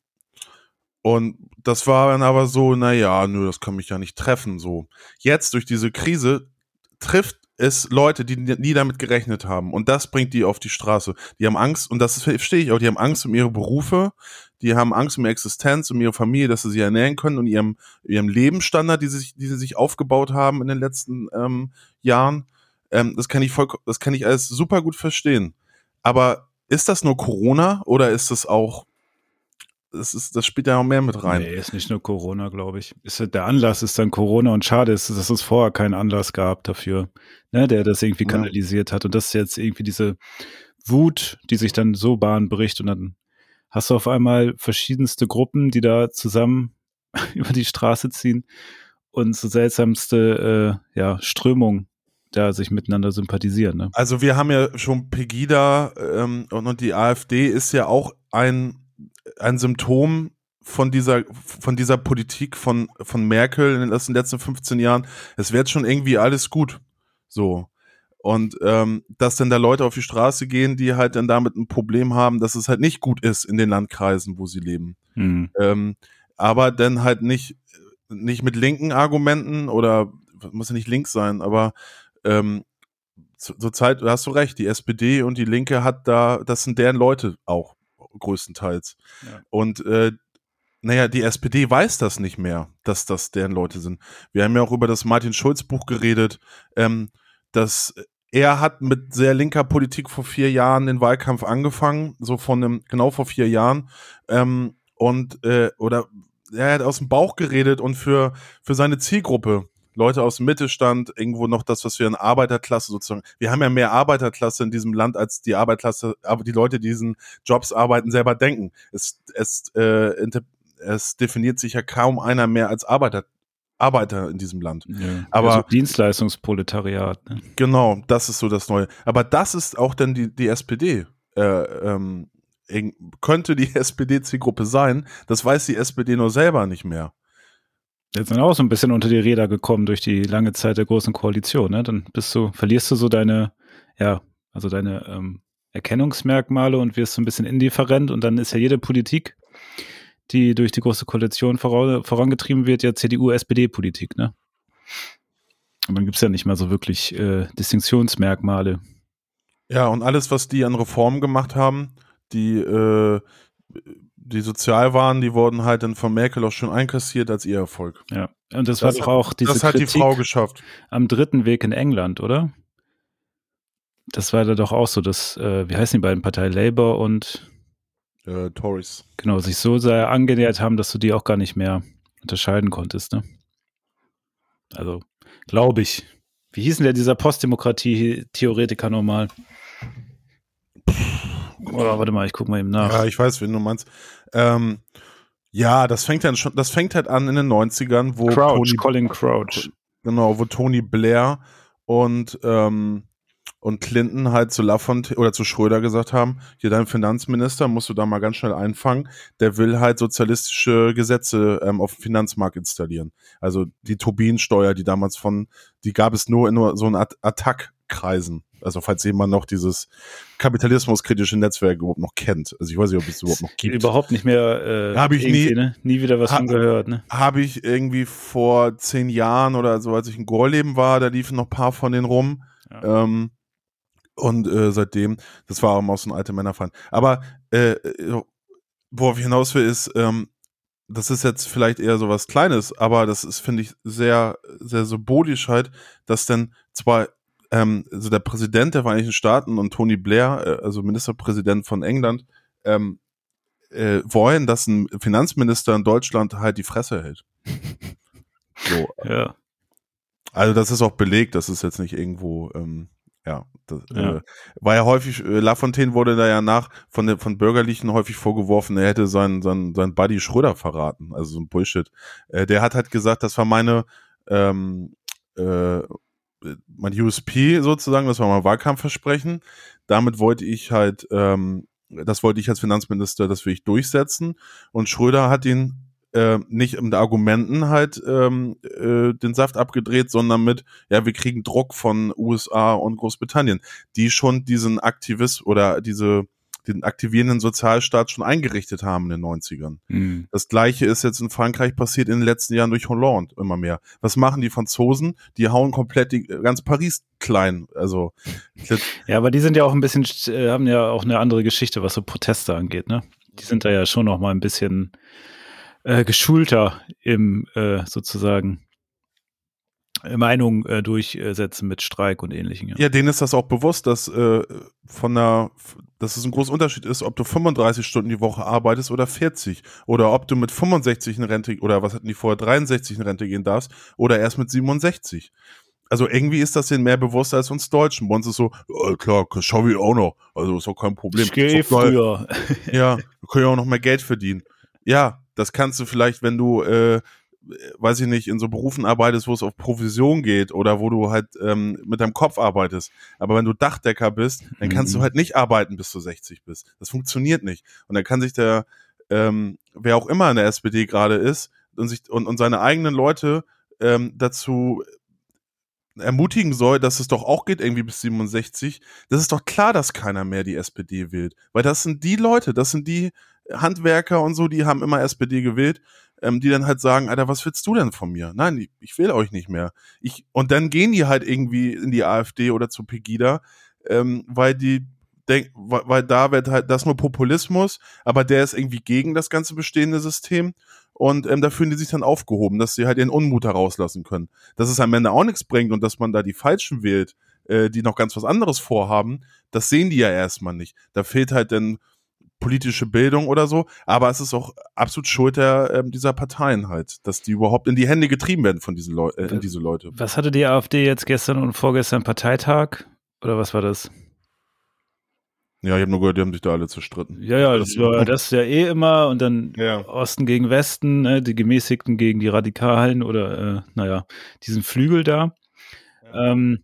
und das war dann aber so, naja, nö, das kann mich ja nicht treffen. So. Jetzt durch diese Krise trifft es Leute, die nie damit gerechnet haben. Und das bringt die auf die Straße. Die haben Angst, und das verstehe ich auch, die haben Angst um ihre Berufe, die haben Angst um ihre Existenz, um ihre Familie, dass sie sie ernähren können und ihrem, ihrem Lebensstandard, die sie, sich, die sie sich aufgebaut haben in den letzten ähm, Jahren. Ähm, das kann ich voll, das kann ich alles super gut verstehen. Aber ist das nur Corona oder ist das auch das ist, das spielt ja auch mehr mit rein. Nee, ist nicht nur Corona, glaube ich. Ist, halt- der Anlass ist dann Corona und schade ist, dass es vorher keinen Anlass gab dafür, ne, der das irgendwie Ja. kanalisiert hat. Und das ist jetzt irgendwie diese Wut, die sich dann so Bahn bricht und dann hast du auf einmal verschiedenste Gruppen, die da zusammen über die Straße ziehen und so seltsamste äh, ja, Strömungen da sich miteinander sympathisieren. Ne? Also wir haben ja schon Pegida ähm, und die AfD ist ja auch ein, ein Symptom von dieser, von dieser Politik von, von Merkel in den letzten, letzten 15 Jahren. Es wird schon irgendwie alles gut. So. Und ähm, dass dann da Leute auf die Straße gehen, die halt dann damit ein Problem haben, dass es halt nicht gut ist in den Landkreisen, wo sie leben. Hm. Ähm, aber dann halt nicht, nicht mit linken Argumenten oder muss ja nicht links sein, aber ähm, zur zur Zeit, da hast du recht, die SPD und die Linke hat da, das sind deren Leute auch größtenteils. Ja. Und äh, naja, die SPD weiß das nicht mehr, dass das deren Leute sind. Wir haben ja auch über das Martin Schulz Buch geredet, ähm, dass er hat mit sehr linker Politik vor vier Jahren den Wahlkampf angefangen, so von einem, genau vor vier Jahren. Ähm, und äh, oder er hat aus dem Bauch geredet und für, für seine Zielgruppe, Leute aus dem Mittelstand, irgendwo noch das, was wir in Arbeiterklasse sozusagen, wir haben ja mehr Arbeiterklasse in diesem Land, als die Arbeiterklasse, aber die Leute, die diesen Jobs arbeiten, selber denken. Es, es, äh, es definiert sich ja kaum einer mehr als Arbeiter, Arbeiter in diesem Land. Ja. Aber- also Dienstleistungsproletariat. Ne? Genau, das ist so das Neue. Aber das ist auch dann die, die SPD. Äh, ähm, könnte die SPD-Zielgruppe sein, das weiß die SPD nur selber nicht mehr. Jetzt sind auch so ein bisschen unter die Räder gekommen durch die lange Zeit der großen Koalition. Ne? Dann bist du, verlierst du so deine, ja, also deine ähm, Erkennungsmerkmale und wirst so ein bisschen indifferent und dann ist ja jede Politik, die durch die große Koalition voran, vorangetrieben wird, ja CDU-SPD-Politik, ne? Und dann gibt's ja nicht mal so wirklich äh, Distinktionsmerkmale. Ja, und alles, was die an Reformen gemacht haben, die, äh, die sozial waren, die wurden halt dann von Merkel auch schon einkassiert als ihr Erfolg. Ja. Und das, Das war doch auch diese das hat die Kritik Frau geschafft. am dritten Weg in England, oder? Das war da doch auch so, dass, äh, wie heißen die beiden Parteien, Labour und Äh, Tories. genau, sich so sehr angenähert haben, dass du die auch gar nicht mehr unterscheiden konntest, ne? Also, glaube ich. Wie hieß denn der dieser Postdemokratie-Theoretiker nochmal? Oder warte mal, ich gucke mal eben nach. Ja, ich weiß, wen du meinst. Ähm, ja, das fängt dann schon, das fängt halt an in den 90ern, wo Crouch, Tony, Colin Crouch. genau, wo Tony Blair und, ähm, und Clinton halt zu Lafontaine oder zu Schröder gesagt haben, hier dein Finanzminister musst du da mal ganz schnell einfangen, der will halt sozialistische Gesetze ähm, auf dem Finanzmarkt installieren. Also die Tobin-Steuer, die damals von, die gab es nur in nur so einen At Attack-Kreisen. Also falls jemand noch dieses kapitalismuskritische Netzwerk überhaupt noch kennt. Also ich weiß nicht, ob es überhaupt noch gibt. Überhaupt nicht mehr. Äh, Hab ich nie- Ne? nie wieder was Ha- von gehört. Ne? habe ich irgendwie vor zehn Jahren oder so, als ich in Gorleben war, da liefen noch ein paar von denen rum. Ja. Ähm, und äh, seitdem, das war auch so ein alter Männerfan. Aber äh, äh, worauf ich hinaus will, ist, ähm, das ist jetzt vielleicht eher so was Kleines, aber das ist, finde ich, sehr, sehr symbolisch halt, dass dann zwar ähm, also der Präsident der Vereinigten Staaten und Tony Blair, äh, also Ministerpräsident von England, ähm, äh, wollen, dass ein Finanzminister in Deutschland halt die Fresse hält. So, Ja. also das ist auch belegt, das ist jetzt nicht irgendwo, ähm, ja, das, Ja. Äh, war ja häufig, äh, Lafontaine wurde da ja nach von der von Bürgerlichen häufig vorgeworfen, er hätte seinen seinen seinen Buddy Schröder verraten, also so ein Bullshit. Äh, der hat halt gesagt, das war meine ähm, äh, mein USP sozusagen, das war mein Wahlkampfversprechen. Damit wollte ich halt, ähm, das wollte ich als Finanzminister, das will ich durchsetzen. Und Schröder hat ihn äh, nicht mit Argumenten halt ähm, äh, den Saft abgedreht, sondern mit, ja, wir kriegen Druck von USA und Großbritannien, die schon diesen Aktivist oder diese den aktivierenden Sozialstaat schon eingerichtet haben in den 90ern. Hm. Das gleiche ist jetzt in Frankreich passiert in den letzten Jahren durch Hollande immer mehr. Was machen die Franzosen? Die hauen komplett die, ganz Paris klein. Also Ja, aber die sind ja auch ein bisschen, äh, haben ja auch eine andere Geschichte, was so Proteste angeht, ne? Die sind da ja schon noch mal ein bisschen äh, geschulter im äh, sozusagen äh, Meinung äh, durchsetzen mit Streik und ähnlichem. Ja. ja, denen ist das auch bewusst, dass äh, von der dass es ein großer Unterschied ist, ob du 35 Stunden die Woche arbeitest oder 40. Oder ob du mit 65 in Rente, oder was hatten die vorher, 63 in Rente gehen darfst, oder erst mit 67. Also irgendwie ist das denen mehr bewusst als uns Deutschen. Bei uns ist so, ja, klar, schau ich auch noch. Also ist auch kein Problem. Ich gehe geil. früher. Ja, wir können ja auch noch mehr Geld verdienen. Ja, das kannst du vielleicht, wenn du, äh, weiß ich nicht, in so Berufen arbeitest, wo es auf Provision geht oder wo du halt ähm, mit deinem Kopf arbeitest. Aber wenn du Dachdecker bist, dann kannst Mhm. du halt nicht arbeiten, bis du 60 bist. Das funktioniert nicht. Und dann kann sich der, ähm, wer auch immer in der SPD gerade ist, und sich und, und seine eigenen Leute ähm, dazu ermutigen soll, dass es doch auch geht, irgendwie bis 67, das ist doch klar, dass keiner mehr die SPD wählt. Weil das sind die Leute, das sind die Handwerker und so, die haben immer SPD gewählt, ähm, die dann halt sagen, Alter, was willst du denn von mir? Nein, ich, will euch nicht mehr. Ich, und dann gehen die halt irgendwie in die AfD oder zu Pegida, ähm, weil die denk, weil, weil da wird halt das nur Populismus, aber der ist irgendwie gegen das ganze bestehende System und ähm, da fühlen die sich dann aufgehoben, dass sie halt ihren Unmut herauslassen können. Dass es am Ende auch nichts bringt und dass man da die Falschen wählt, äh, die noch ganz was anderes vorhaben, das sehen die ja erstmal nicht. Da fehlt halt dann politische Bildung oder so, aber es ist auch absolut Schuld der, ähm, dieser Parteien halt, dass die überhaupt in die Hände getrieben werden von diesen Leu äh, in diese Leute. Was hatte die AfD jetzt gestern und vorgestern Parteitag? Oder was war das? Ja, ich habe nur gehört, die haben sich da alle zerstritten. Ja, ja, Das- war, das ist ja eh immer und dann Ja. Osten gegen Westen, ne, die Gemäßigten gegen die Radikalen oder, äh, naja, diesen Flügel da. Ähm,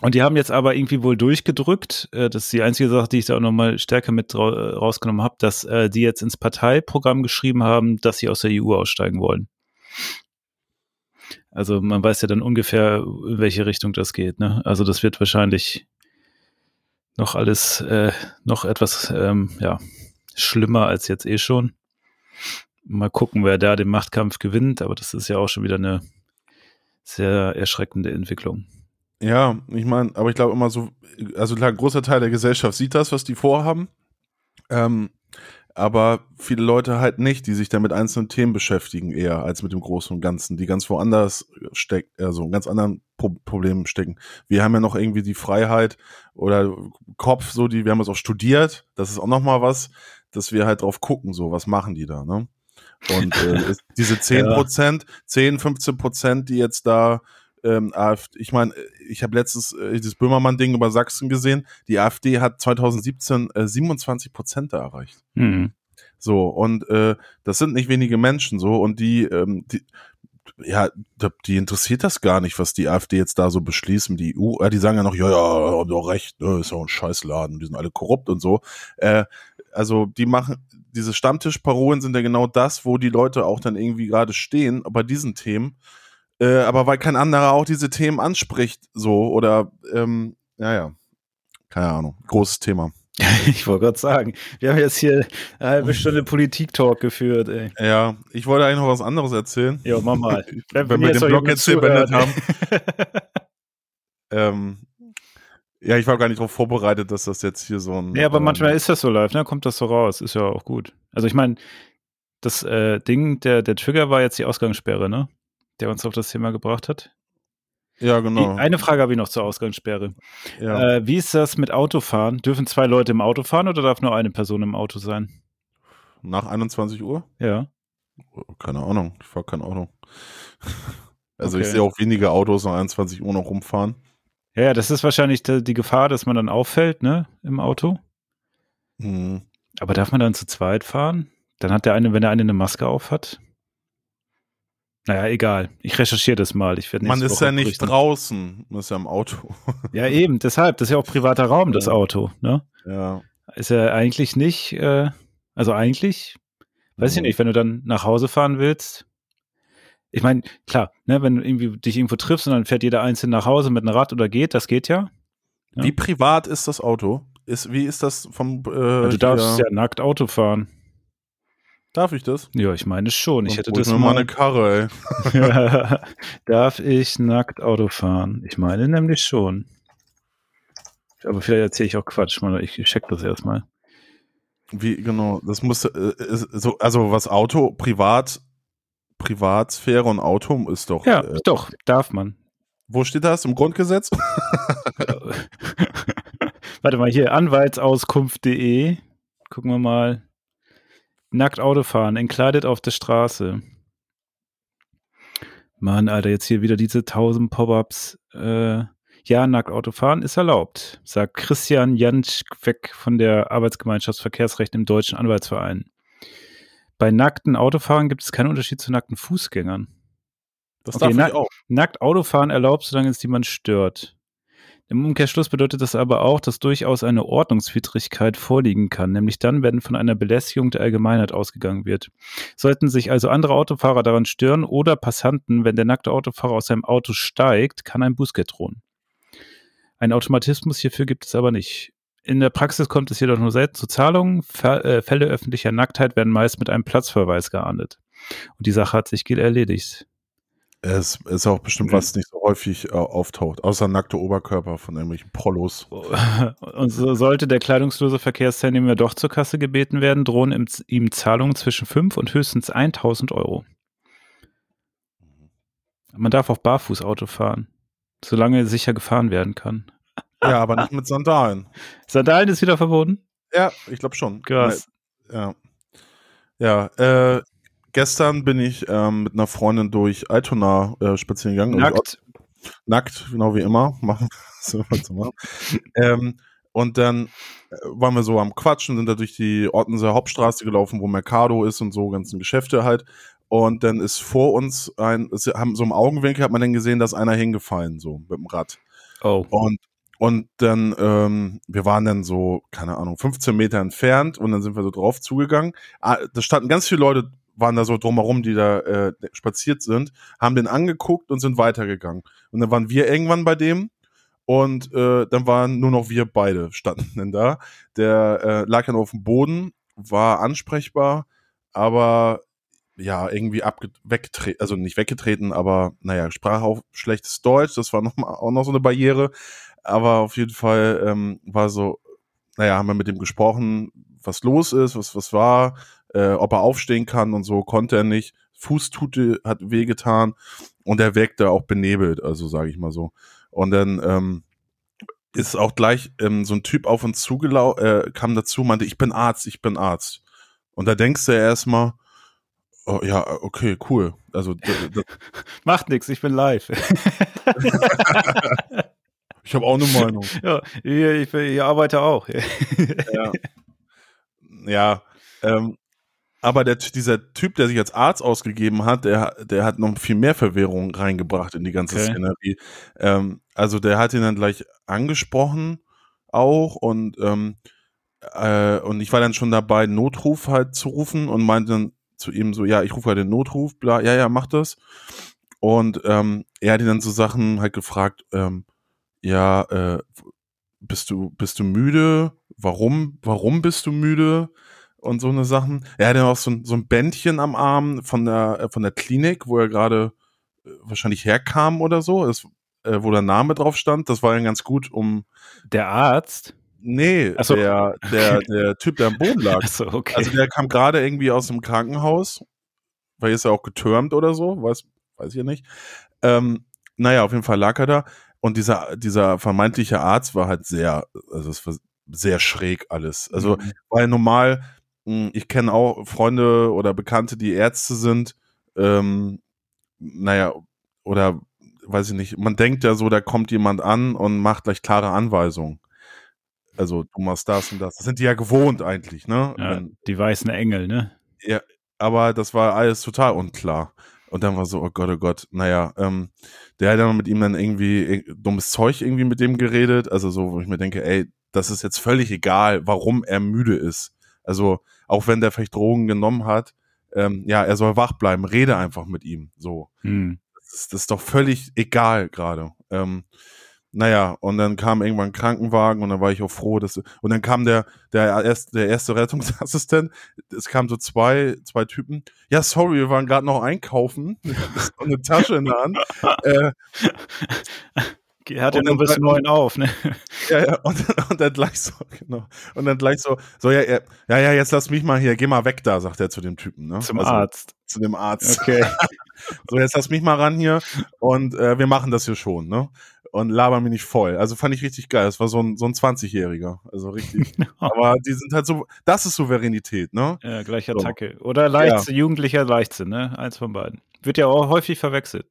und die haben jetzt aber irgendwie wohl durchgedrückt, äh, das ist die einzige Sache, die ich da auch nochmal stärker mit äh, rausgenommen habe, dass äh, die jetzt ins Parteiprogramm geschrieben haben, dass sie aus der EU aussteigen wollen. Also man weiß ja dann ungefähr, in welche Richtung das geht. Ne? Also das wird wahrscheinlich noch alles, äh, noch etwas, ähm, ja, schlimmer als jetzt eh schon. Mal gucken, wer da den Machtkampf gewinnt, aber das ist ja auch schon wieder eine sehr erschreckende Entwicklung. Ja, ich meine, aber ich glaube immer so, also klar, ein großer Teil der Gesellschaft sieht das, was die vorhaben. Ähm, aber viele Leute halt nicht, die sich dann mit einzelnen Themen beschäftigen, eher als mit dem Großen und Ganzen, die ganz woanders steckt, also in ganz anderen Pro Problemen stecken. Wir haben ja noch irgendwie die Freiheit oder Kopf, so die, wir haben es auch studiert, das ist auch nochmal was, dass wir halt drauf gucken, so, was machen die da, ne? Und äh, es- diese 10 Prozent, 10, 15 Prozent, die jetzt da ähm, AfD, ich meine, ich habe letztens äh, dieses Böhmermann-Ding über Sachsen gesehen. Die AfD hat 2017 äh, 27 Prozent da erreicht. Hm. So, und äh, das sind nicht wenige Menschen so, und die, ähm, die ja, die, interessiert das gar nicht, was die AfD jetzt da so beschließen. Die EU, äh, die sagen ja noch, ja, ja, haben doch recht, ne, ist ja ein Scheißladen, die sind alle korrupt und so. Äh, also die machen, diese Stammtischparolen sind ja genau das, wo die Leute auch dann irgendwie gerade stehen bei diesen Themen. Äh, aber weil kein anderer auch diese Themen anspricht, so, oder, ähm, ja, ja, keine Ahnung, großes Thema. Ich wollte gerade sagen, wir haben jetzt hier eine halbe Stunde Politik-Talk geführt, ey. Ja, ich wollte eigentlich noch was anderes erzählen. Ja, mach mal. Wenn wir den Blog jetzt hier beendet haben. Ähm, ja, ich war gar nicht darauf vorbereitet, dass das jetzt hier so ein. Ja, aber ähm, manchmal ist das so live, ne? Kommt das so raus. Ist ja auch gut. Also ich meine, das äh, Ding, der, der Trigger war jetzt die Ausgangssperre, ne? Der uns auf das Thema gebracht hat. Ja, genau. Die, eine Frage habe ich noch zur Ausgangssperre. ja. Äh, wie ist das mit Autofahren? Dürfen zwei Leute im Auto fahren oder darf nur eine Person im Auto sein? Nach 21 Uhr? Ja. Keine Ahnung. Ich fahre kein Auto. Also Okay. ich sehe auch wenige Autos nach 21 Uhr noch rumfahren. Ja, das ist wahrscheinlich die, Gefahr, dass man dann auffällt, ne? Im Auto. Hm. Aber darf man dann zu zweit fahren? Dann hat der eine, wenn der eine eine Maske auf hat. Naja, egal. Ich recherchiere das mal. Ich werde Man ist Woche ja nicht berichten. draußen, man ist ja im Auto. Ja, eben, deshalb. Das ist ja auch privater Raum, das Ja. Auto. Ne? ja. Ist ja eigentlich nicht, äh, also eigentlich, weiß ich Mhm. nicht, wenn du dann nach Hause fahren willst. Ich meine, klar, ne, wenn du irgendwie dich irgendwo triffst und dann fährt jeder einzeln nach Hause mit einem Rad oder geht, das geht ja. Ja. Wie privat ist das Auto? Ist, wie ist das vom. Äh, du darfst ja nackt Auto fahren. Darf ich das? Ja, ich meine schon. Ich hätte das mir mal eine Karre, ey. Darf ich nackt Auto fahren? Ich meine nämlich schon. Aber vielleicht erzähle ich auch Quatsch. Ich check das erstmal. Wie, genau, das muss, äh, so, also was Auto, privat, Privatsphäre und Auto ist doch, Ja, äh, doch, darf man. wo steht das? Im Grundgesetz? Warte mal, hier, anwaltsauskunft.de. Gucken wir mal. Nackt Autofahren, entkleidet auf der Straße. Mann, Alter, jetzt hier wieder diese tausend Pop-ups. Äh, ja, nackt Autofahren ist erlaubt, sagt Christian Janschweg von der Arbeitsgemeinschaft Verkehrsrecht im Deutschen Anwaltsverein. Bei nackten Autofahren gibt es keinen Unterschied zu nackten Fußgängern. Das Okay, darf na- ich auch. Nackt Autofahren erlaubt, solange es niemand stört. Im Umkehrschluss bedeutet das aber auch, dass durchaus eine Ordnungswidrigkeit vorliegen kann, nämlich dann, wenn von einer Belästigung der Allgemeinheit ausgegangen wird. Sollten sich also andere Autofahrer daran stören oder Passanten, wenn der nackte Autofahrer aus seinem Auto steigt, kann ein Bußgeld drohen. Ein Automatismus hierfür gibt es aber nicht. In der Praxis kommt es jedoch nur selten zu Zahlungen. Äh, Fälle öffentlicher Nacktheit werden meist mit einem Platzverweis geahndet. Und die Sache hat sich erledigt. Es ist auch bestimmt, was nicht so häufig äh, auftaucht, außer nackte Oberkörper von irgendwelchen Prollos. Und so sollte der kleidungslose Verkehrsteilnehmer doch zur Kasse gebeten werden, drohen ihm, ihm Zahlungen zwischen 5 und höchstens 1000 Euro. Man darf auch barfuß Auto fahren, solange sicher gefahren werden kann. Ja, aber nicht mit Sandalen. Sandalen ist wieder verboten? Ja, ich glaube schon. Krass. Ja. Ja, äh, gestern bin ich ähm, mit einer Freundin durch Altona äh, spazieren gegangen. Nackt. nackt, genau wie immer. Machen so was zu machen. ähm, und dann äh, waren wir so am Quatschen, sind da durch die Ortenser Hauptstraße gelaufen, wo Mercado ist und so, ganzen Geschäfte halt. Und dann ist vor uns ein, es haben so im Augenwinkel hat man dann gesehen, dass einer hingefallen, so mit dem Rad. Oh. Und, und dann, ähm, wir waren dann so, keine Ahnung, 15 Meter entfernt und dann sind wir so drauf zugegangen. Ah, Da standen ganz viele Leute, waren da so drumherum, die da äh, spaziert sind, haben den angeguckt und sind weitergegangen. Und dann waren wir irgendwann bei dem und äh, dann waren nur noch wir beide standen dann da. Der äh, lag dann auf dem Boden, war ansprechbar, aber ja, irgendwie weggetreten, also nicht weggetreten, aber naja, sprach auch schlechtes Deutsch, das war noch mal, auch noch so eine Barriere. Aber auf jeden Fall ähm, war so, naja, haben wir mit dem gesprochen, was los ist, was, was war, äh, ob er aufstehen kann und so, konnte er nicht. Fußtute hat wehgetan und er wirkte auch benebelt, also sage ich mal so. Und dann ähm, ist auch gleich ähm, so ein Typ auf uns zugelau äh, kam dazu, meinte, ich bin Arzt, ich bin Arzt. Und da denkst du erstmal, oh, ja, okay, cool. Also Macht nichts, ich bin live. ich habe auch eine Meinung. ja, ich, ich, ich arbeite auch. ja. ja ähm, aber der, dieser Typ, der sich als Arzt ausgegeben hat, der, der hat noch viel mehr Verwirrung reingebracht in die ganze Okay. Szenerie. Ähm, also der hat ihn dann gleich angesprochen auch und ähm, äh, und ich war dann schon dabei, Notruf halt zu rufen und meinte dann zu ihm so, ja, ich rufe halt den Notruf, bla, ja, ja, mach das. Und ähm, er hat ihn dann so Sachen halt gefragt, ähm, ja, äh, bist du, bist du müde? Warum, warum bist du müde? Und so eine Sachen. Er hatte auch so ein, so ein Bändchen am Arm von der, äh, von der Klinik, wo er gerade äh, wahrscheinlich herkam oder so, es, äh, wo der Name drauf stand. Das war dann ganz gut, um. Der Arzt? Nee, so. der, der, der Typ, der am Boden lag. Achso, okay. Also der kam gerade irgendwie aus dem Krankenhaus, weil ist er auch getürmt oder so, weiß, weiß ich ja nicht. Ähm, naja, auf jeden Fall lag er da. Und dieser, dieser vermeintliche Arzt war halt sehr, also es war sehr schräg alles. Also, Mhm. weil normal, ich kenne auch Freunde oder Bekannte, die Ärzte sind, ähm, naja, oder weiß ich nicht, man denkt ja so, da kommt jemand an und macht gleich klare Anweisungen. Also, du machst das und das. Das sind die ja gewohnt eigentlich, ne? ja, Wenn, die weißen Engel, ne? aber das war alles total unklar. Und dann war so, oh Gott, oh Gott, naja, ähm, der hat dann mit ihm dann irgendwie äh, dummes Zeug irgendwie mit dem geredet. Also so, wo ich mir denke, ey, das ist jetzt völlig egal, warum er müde ist. Also, auch wenn der vielleicht Drogen genommen hat, ähm, ja, er soll wach bleiben, rede einfach mit ihm. So. Hm. Das ist, das ist doch völlig egal gerade. Ähm, naja, und dann kam irgendwann ein Krankenwagen und dann war ich auch froh, dass und dann kam der der erste, der erste Rettungsassistent. Es kamen so zwei zwei Typen. Ja, sorry, wir waren gerade noch einkaufen. Ist eine Tasche in der Hand. Äh, hat ja nur bis neun auf, ne? ja, ja, und, dann- und dann gleich so, genau. Und dann gleich so, so ja, ja, ja, ja, jetzt lass mich mal hier, geh mal weg da, sagt er zu dem Typen, ne? Zum Also, Arzt. Zu dem Arzt. Okay. So, jetzt lass mich mal ran hier und äh, wir machen das hier schon, ne? und labern mich nicht voll. Also fand ich richtig geil. Das war so ein, so ein 20-Jähriger. Also richtig. Aber die sind halt so, das ist Souveränität, ne? Ja, gleich So. Attacke. Oder Leichtsinn, jugendlicher Leichtsinn, ne? Eins von beiden. Wird ja auch häufig verwechselt.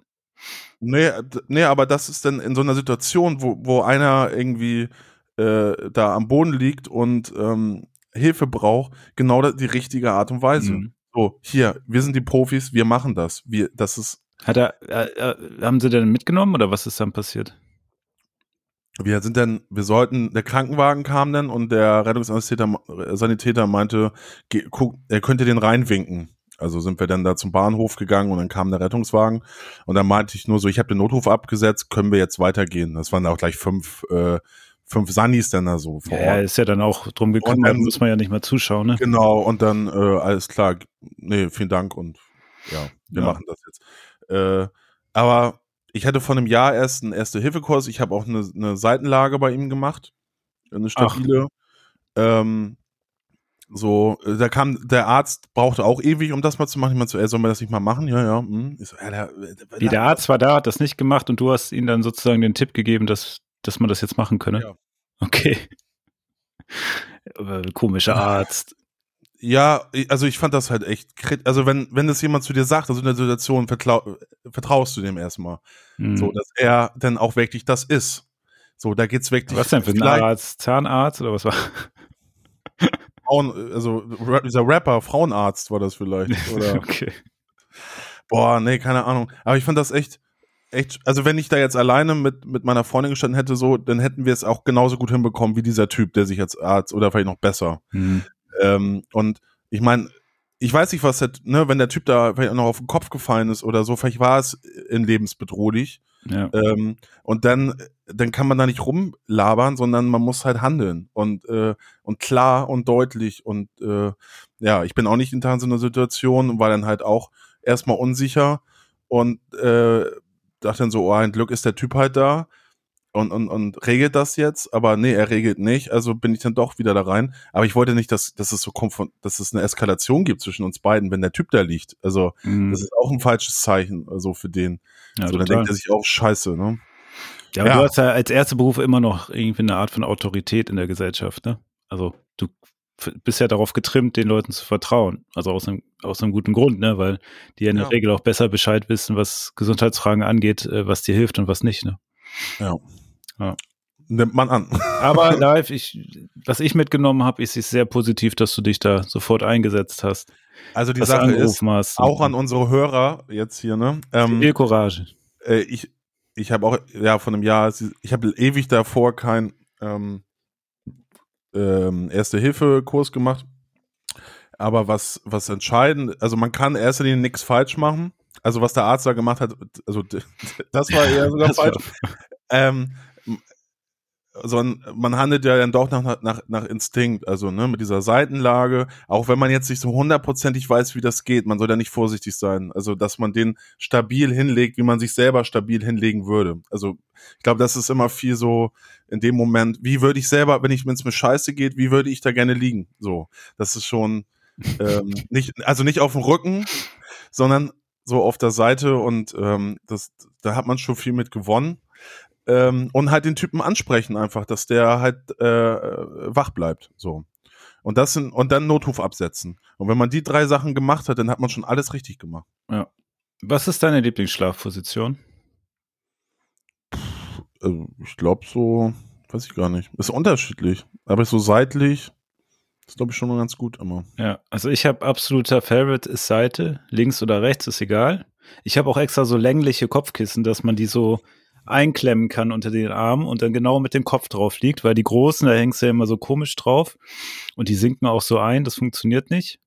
Nee, d- nee, aber das ist dann in so einer Situation, wo, wo einer irgendwie äh, da am Boden liegt und ähm, Hilfe braucht, genau die richtige Art und Weise. Mhm. So, hier, wir sind die Profis, wir machen das. Wir, das ist, Hat er, äh, äh, haben sie denn mitgenommen oder was ist dann passiert? wir sind dann, wir sollten, der Krankenwagen kam dann und der Rettungssanitäter äh, Sanitäter meinte, geh, guck, er könnte den reinwinken. Also sind wir dann da zum Bahnhof gegangen und dann kam der Rettungswagen und dann meinte ich nur so, ich habe den Notruf abgesetzt, können wir jetzt weitergehen. Das waren auch gleich fünf, äh, fünf Sannis dann da so vor Ja, Ort. ist ja dann auch drum gekommen, dann muss man ja nicht mal zuschauen, ne? Genau, und dann, äh, alles klar, nee, vielen Dank und ja, wir Ja. machen das jetzt. Äh, aber ich hatte vor einem Jahr erst einen Erste-Hilfe-Kurs, ich habe auch eine, eine Seitenlage bei ihm gemacht, eine stabile. Ähm, so, äh, da kam, der Arzt brauchte auch ewig, um das mal zu machen. Ich meinte so, ey, sollen wir das nicht mal machen? Ja, ja. Hm. So, ja, der, Wie der Arzt war da, hat das nicht gemacht und du hast ihm dann sozusagen den Tipp gegeben, dass, dass man das jetzt machen könne. Ja. Okay. Komischer Arzt. Ja, also ich fand das halt echt Also wenn, wenn das jemand zu dir sagt, also in der Situation, vertlau vertraust du dem erstmal. Hm. So, dass er dann auch wirklich das ist. So, da geht's wirklich. was denn für ein Arzt? Zahnarzt oder was war? Frauen, also dieser Rapper, Frauenarzt war das vielleicht. Oder, okay. boah, nee, keine Ahnung. Aber ich fand das echt, echt, also wenn ich da jetzt alleine mit, mit meiner Freundin gestanden hätte, so, dann hätten wir es auch genauso gut hinbekommen wie dieser Typ, der sich als Arzt oder vielleicht noch besser. Hm. Ähm, und ich meine, ich weiß nicht, was, der, ne, wenn der Typ da vielleicht auch noch auf den Kopf gefallen ist oder so, vielleicht war es in lebensbedrohlich. Ja. Ähm, und dann, dann kann man da nicht rumlabern, sondern man muss halt handeln und, äh, und klar und deutlich. Und äh, ja, ich bin auch nicht in so einer Situation und war dann halt auch erstmal unsicher und äh, dachte dann so, oh, ein Glück ist der Typ halt da und, und, und regelt das jetzt, aber nee, er regelt nicht, also bin ich dann doch wieder da rein. Aber ich wollte nicht, dass, dass es so kommt von, dass es eine Eskalation gibt zwischen uns beiden, wenn der Typ da liegt. Also, Hm. das ist auch ein falsches Zeichen, also für den. ja, so, dann denkt er sich auch scheiße, ne? Ja, aber Ja. du hast ja als erster Beruf immer noch irgendwie eine Art von Autorität in der Gesellschaft, ne? Also du bist ja darauf getrimmt, den Leuten zu vertrauen. Also aus einem, aus einem guten Grund, ne? Weil die ja in Ja. der Regel auch besser Bescheid wissen, was Gesundheitsfragen angeht, äh, was dir hilft und was nicht, ne? Nimmt man an. Aber live, ich, was ich mitgenommen habe, ist es sehr positiv, dass du dich da sofort eingesetzt hast. Also die Sache ist, hast. auch an unsere Hörer jetzt hier, ne? Ähm, viel Courage. äh, ich ich habe auch, ja, von einem Jahr, ich habe ewig davor keinen ähm, ähm, Erste-Hilfe-Kurs gemacht. Aber was, was entscheidend, also man kann in erster Linie nichts falsch machen. Also was der Arzt da gemacht hat, also das war eher sogar falsch. Ähm, sondern man handelt ja dann doch nach, nach, nach Instinkt, also ne, mit dieser Seitenlage, auch wenn man jetzt nicht so hundertprozentig weiß, wie das geht, man soll da nicht vorsichtig sein, also dass man den stabil hinlegt, wie man sich selber stabil hinlegen würde. Also ich glaube, das ist immer viel so in dem Moment, wie würde ich selber, wenn ich wenn es mir scheiße geht, wie würde ich da gerne liegen? So, das ist schon ähm, nicht, also nicht auf dem Rücken, sondern so auf der Seite und ähm, das, da hat man schon viel mit gewonnen ähm, und halt den Typen ansprechen einfach, dass der halt äh, wach bleibt, so. Und das sind, und dann Notruf absetzen. Und wenn man die drei Sachen gemacht hat, dann hat man schon alles richtig gemacht. Was ist deine Lieblingsschlafposition? Also ich glaube so, weiß ich gar nicht. Ist unterschiedlich. Aber so seitlich ist, glaube ich, schon ganz gut immer. Ja, also ich habe absoluter Favorite ist Seite, links oder rechts ist egal. Ich habe auch extra so längliche Kopfkissen, dass man die so einklemmen kann unter den Armen und dann genau mit dem Kopf drauf liegt, weil die großen, da hängst du ja immer so komisch drauf und die sinken auch so ein, das funktioniert nicht.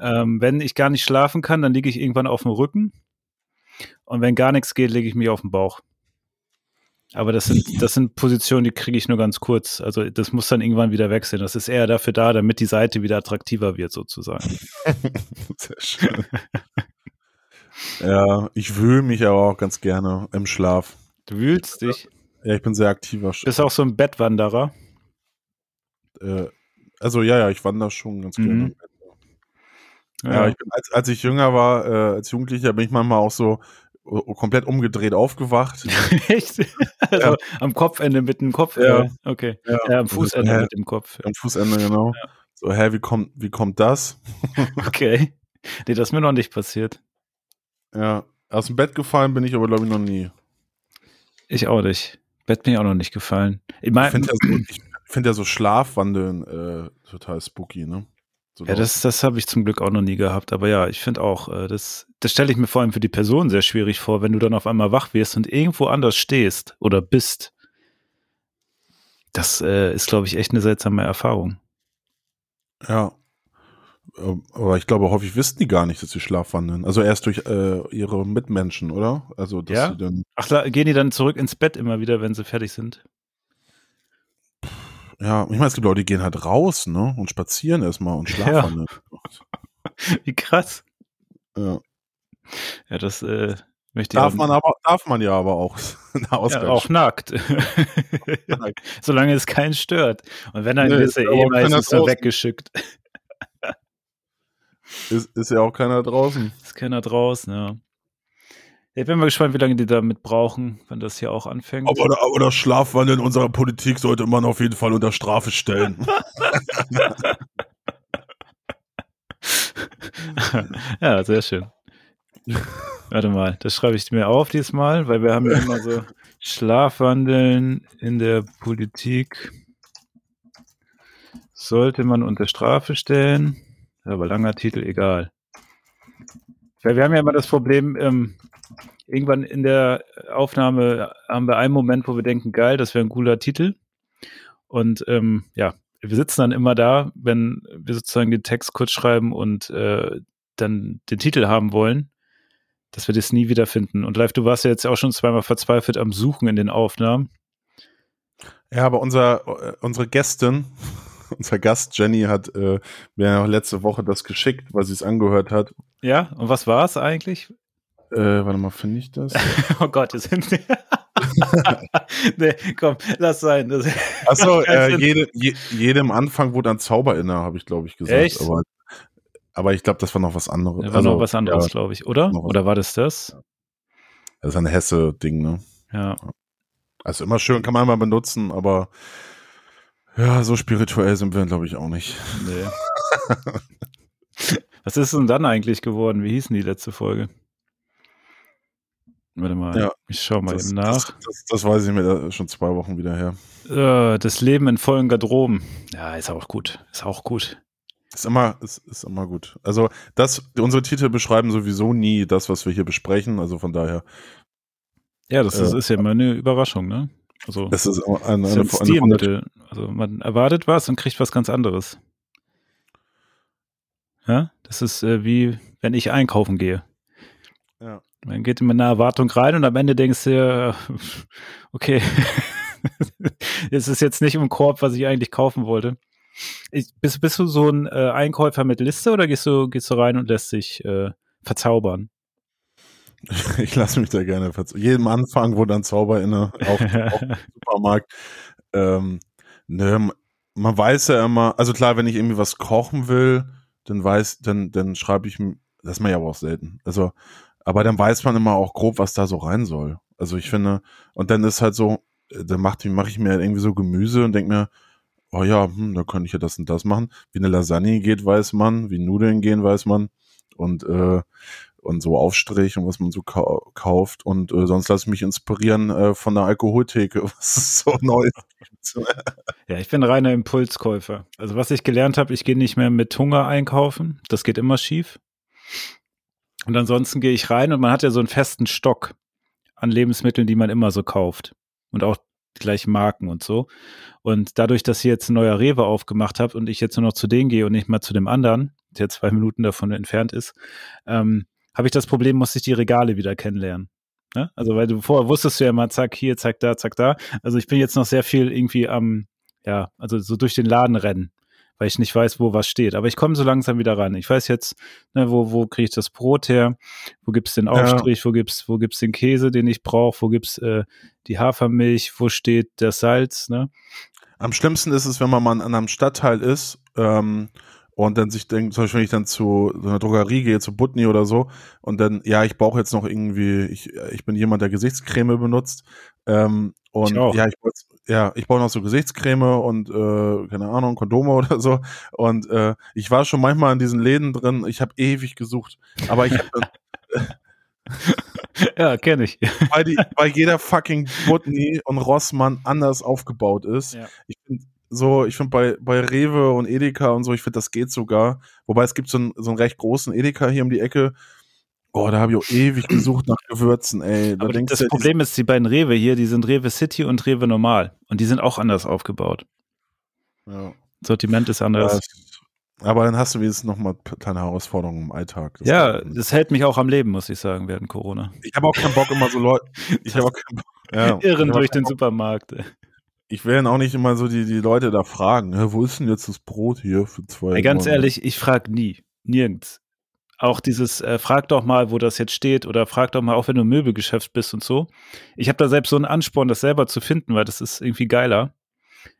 Ähm, wenn ich gar nicht schlafen kann, dann liege ich irgendwann auf dem Rücken und wenn gar nichts geht, lege ich mich auf den Bauch. Aber das sind, das sind Positionen, die kriege ich nur ganz kurz. Also das muss dann irgendwann wieder wechseln. Das ist eher dafür da, damit die Seite wieder attraktiver wird, sozusagen. Sehr schön. ja, ich wühle mich aber auch ganz gerne im Schlaf. Du wühlst dich. Ja, ich bin sehr aktiver. Bist auch so ein Bettwanderer. Äh, also ja, ja, ich wandere schon ganz gerne. Mhm. Ja, ich bin, als, als ich jünger war, äh, als Jugendlicher, bin ich manchmal auch so o- komplett umgedreht aufgewacht. Echt? Also am Kopfende mit dem Kopf? Ja. äh, Okay. Ja. Ja, am Fußende Hä? mit dem Kopf. Am Fußende, genau. So, hä, wie kommt, wie kommt das? Okay. Nee, das ist mir noch nicht passiert. Ja, aus dem Bett gefallen bin ich aber, glaube ich, noch nie. Ich auch nicht. Bett bin ich auch noch nicht gefallen. Ich Ich mein, finde ja, so, ich find ja so Schlafwandeln äh, total spooky, ne? So ja, das, das habe ich zum Glück auch noch nie gehabt. Aber ja, ich finde auch, äh, das, das stelle ich mir vor allem für die Person sehr schwierig vor, wenn du dann auf einmal wach wirst und irgendwo anders stehst oder bist. Das äh, ist, glaube ich, echt eine seltsame Erfahrung. Ja. Ähm, Aber ich glaube, häufig wissen die gar nicht, dass sie schlafwandeln. Also erst durch äh, ihre Mitmenschen, oder? Also, dass Ja? sie dann, Ach, da gehen die dann zurück ins Bett immer wieder, wenn sie fertig sind? ja, ich meine, es gibt Leute, die gehen halt raus, ne? Und spazieren erstmal und Ja. schlafwandeln. Wie krass. Ja. Ja, das äh, möchte ich Darf auch, man aber, darf man ja aber auch. ja, auch nackt. Solange es keinen stört. Und wenn dann Nee, ist aber eh meistens so weggeschickt. Ist, ist ja auch keiner draußen. Ist keiner draußen, ja. Ich bin mal gespannt, wie lange die damit brauchen, wenn das hier auch anfängt. Aber, aber das Schlafwandeln unserer Politik sollte man auf jeden Fall unter Strafe stellen. ja, sehr schön. Warte mal, das schreibe ich mir auf diesmal, weil wir haben ja immer so Schlafwandeln in der Politik sollte man unter Strafe stellen. Aber langer Titel, egal. Wir haben ja immer das Problem, ähm, irgendwann in der Aufnahme haben wir einen Moment, wo wir denken, geil, das wäre ein cooler Titel. Und ähm, ja, wir sitzen dann immer da, wenn wir sozusagen den Text kurz schreiben und äh, dann den Titel haben wollen, dass wir das nie wiederfinden. Und live, du warst ja jetzt auch schon zweimal verzweifelt am Suchen in den Aufnahmen. Ja, aber unser, äh, unsere Gästin, unser Gast Jenny hat äh, mir ja letzte Woche das geschickt, weil sie es angehört hat. Ja, und was war es eigentlich? Äh, warte mal, finde ich das? Oh Gott, das sind. nee, komm, lass sein. Das, Achso, äh, jede, je, jedem Anfang wurde ein Zauber inne, habe ich, glaube ich, gesagt. Echt? Aber, aber ich glaube, das war noch was anderes. da war noch was anderes, Ja, glaube ich, oder? Oder war das das? das ist ein Hesse-Ding, ne? Ja. Also immer schön, kann man mal benutzen, aber ja, so spirituell sind wir, glaube ich, auch nicht. Nee. Was ist denn dann eigentlich geworden? Wie hieß denn die letzte Folge? Warte mal, Ja, ich schau mal das, eben nach. Das, das, das weiß ich mir da schon zwei Wochen wieder her. Äh, das Leben in vollen Garderoben. Ja, ist auch gut. Ist auch gut. Ist immer, ist, ist immer gut. Also das, unsere Titel beschreiben sowieso nie das, was wir hier besprechen. Also von daher, Ja, das ist, Äh, ist ja immer eine Überraschung, ne? Also, das ist eine, eine, ist eine, ein Stilmittel. Also, man erwartet was und kriegt was ganz anderes. Ja, das ist äh, wie, wenn ich einkaufen gehe. Ja. Man geht mit einer Erwartung rein und am Ende denkst du, dir, okay, es ist jetzt nicht im Korb, was ich eigentlich kaufen wollte. Ich, bist, bist du so ein äh, Einkäufer mit Liste oder gehst du, gehst du rein und lässt dich äh, verzaubern? Ich lasse mich da gerne verz- Jedem Anfang, wo dann Zauber inne auf, auf dem Supermarkt. Ähm, ne, man weiß ja immer, also klar, wenn ich irgendwie was kochen will, dann weiß, dann, dann schreibe ich, das ist man ja aber auch selten. Also, aber dann weiß man immer auch grob, was da so rein soll. Also ich finde, und dann ist halt so, äh, dann mache mach ich mir halt irgendwie so Gemüse und denke mir, oh ja, hm, da könnte ich ja das und das machen. Wie eine Lasagne geht, weiß man, wie Nudeln gehen, weiß man. Und äh, und so Aufstrich und was man so kau kauft. Und äh, sonst lasse ich mich inspirieren äh, von der Alkoholtheke, was es so neu ist. Ja, ich bin reiner Impulskäufer. Also was ich gelernt habe, ich gehe nicht mehr mit Hunger einkaufen. Das geht immer schief. Und ansonsten gehe ich rein und man hat ja so einen festen Stock an Lebensmitteln, die man immer so kauft. Und auch die gleichen Marken und so. Und dadurch, dass ihr jetzt ein neuer Rewe aufgemacht habt und ich jetzt nur noch zu denen gehe und nicht mal zu dem anderen, der zwei Minuten davon entfernt ist, ähm, habe ich das Problem, muss ich die Regale wieder kennenlernen. Ne? Also, weil du vorher wusstest du ja immer, zack, hier, zack, da, zack, da. Also ich bin jetzt noch sehr viel irgendwie am, ja, also so durch den Laden rennen, weil ich nicht weiß, wo was steht. Aber ich komme so langsam wieder ran. Ich weiß jetzt, ne, wo, wo kriege ich das Brot her, wo gibt's den Aufstrich, wo gibt's, wo gibt's den Käse, den ich brauche, wo gibt's äh, die Hafermilch, wo steht das Salz, ne? Am schlimmsten ist es, wenn man mal in einem Stadtteil ist ähm, und dann sich denkt, zum Beispiel, wenn ich dann zu so einer Drogerie gehe, zu Butni oder so, und dann, ja, ich brauche jetzt noch irgendwie, ich, ich bin jemand, der Gesichtscreme benutzt, ähm, und Ich ja, ich ja, ich brauche noch so Gesichtscreme und äh, keine Ahnung, Kondome oder so. Und äh, ich war schon manchmal in diesen Läden drin, ich habe ewig gesucht. Aber ich hab Ja, kenne ich. weil, die, weil jeder fucking Butni und Rossmann anders aufgebaut ist. Ja. Ich finde so, ich finde bei, bei Rewe und Edeka und so, ich finde, das geht sogar. Wobei es gibt so einen, so einen recht großen Edeka hier um die Ecke. Boah, da habe ich auch ewig gesucht nach Gewürzen, ey. Da Aber das du, Problem ist, die beiden Rewe hier, die sind Rewe City und Rewe Normal. Und die sind auch anders aufgebaut. Ja. Sortiment ist anders. Ja, aber dann hast du wenigstens noch mal kleine Herausforderungen im Alltag. Das ja, das hält mich auch am Leben, muss ich sagen, während Corona. ich habe auch keinen Bock immer so Leute. Ich habe auch keinen Bock. Ja, Irren durch den Bock. Supermarkt. Ich will dann auch nicht immer so die, die Leute da fragen, wo ist denn jetzt das Brot hier für zwei? Ey, ganz Euro?" ehrlich, ich frage nie. Nirgends. Auch dieses, äh, frag doch mal, wo das jetzt steht oder frag doch mal, auch wenn du im Möbelgeschäft bist und so. Ich habe da selbst so einen Ansporn, das selber zu finden, weil das ist irgendwie geiler,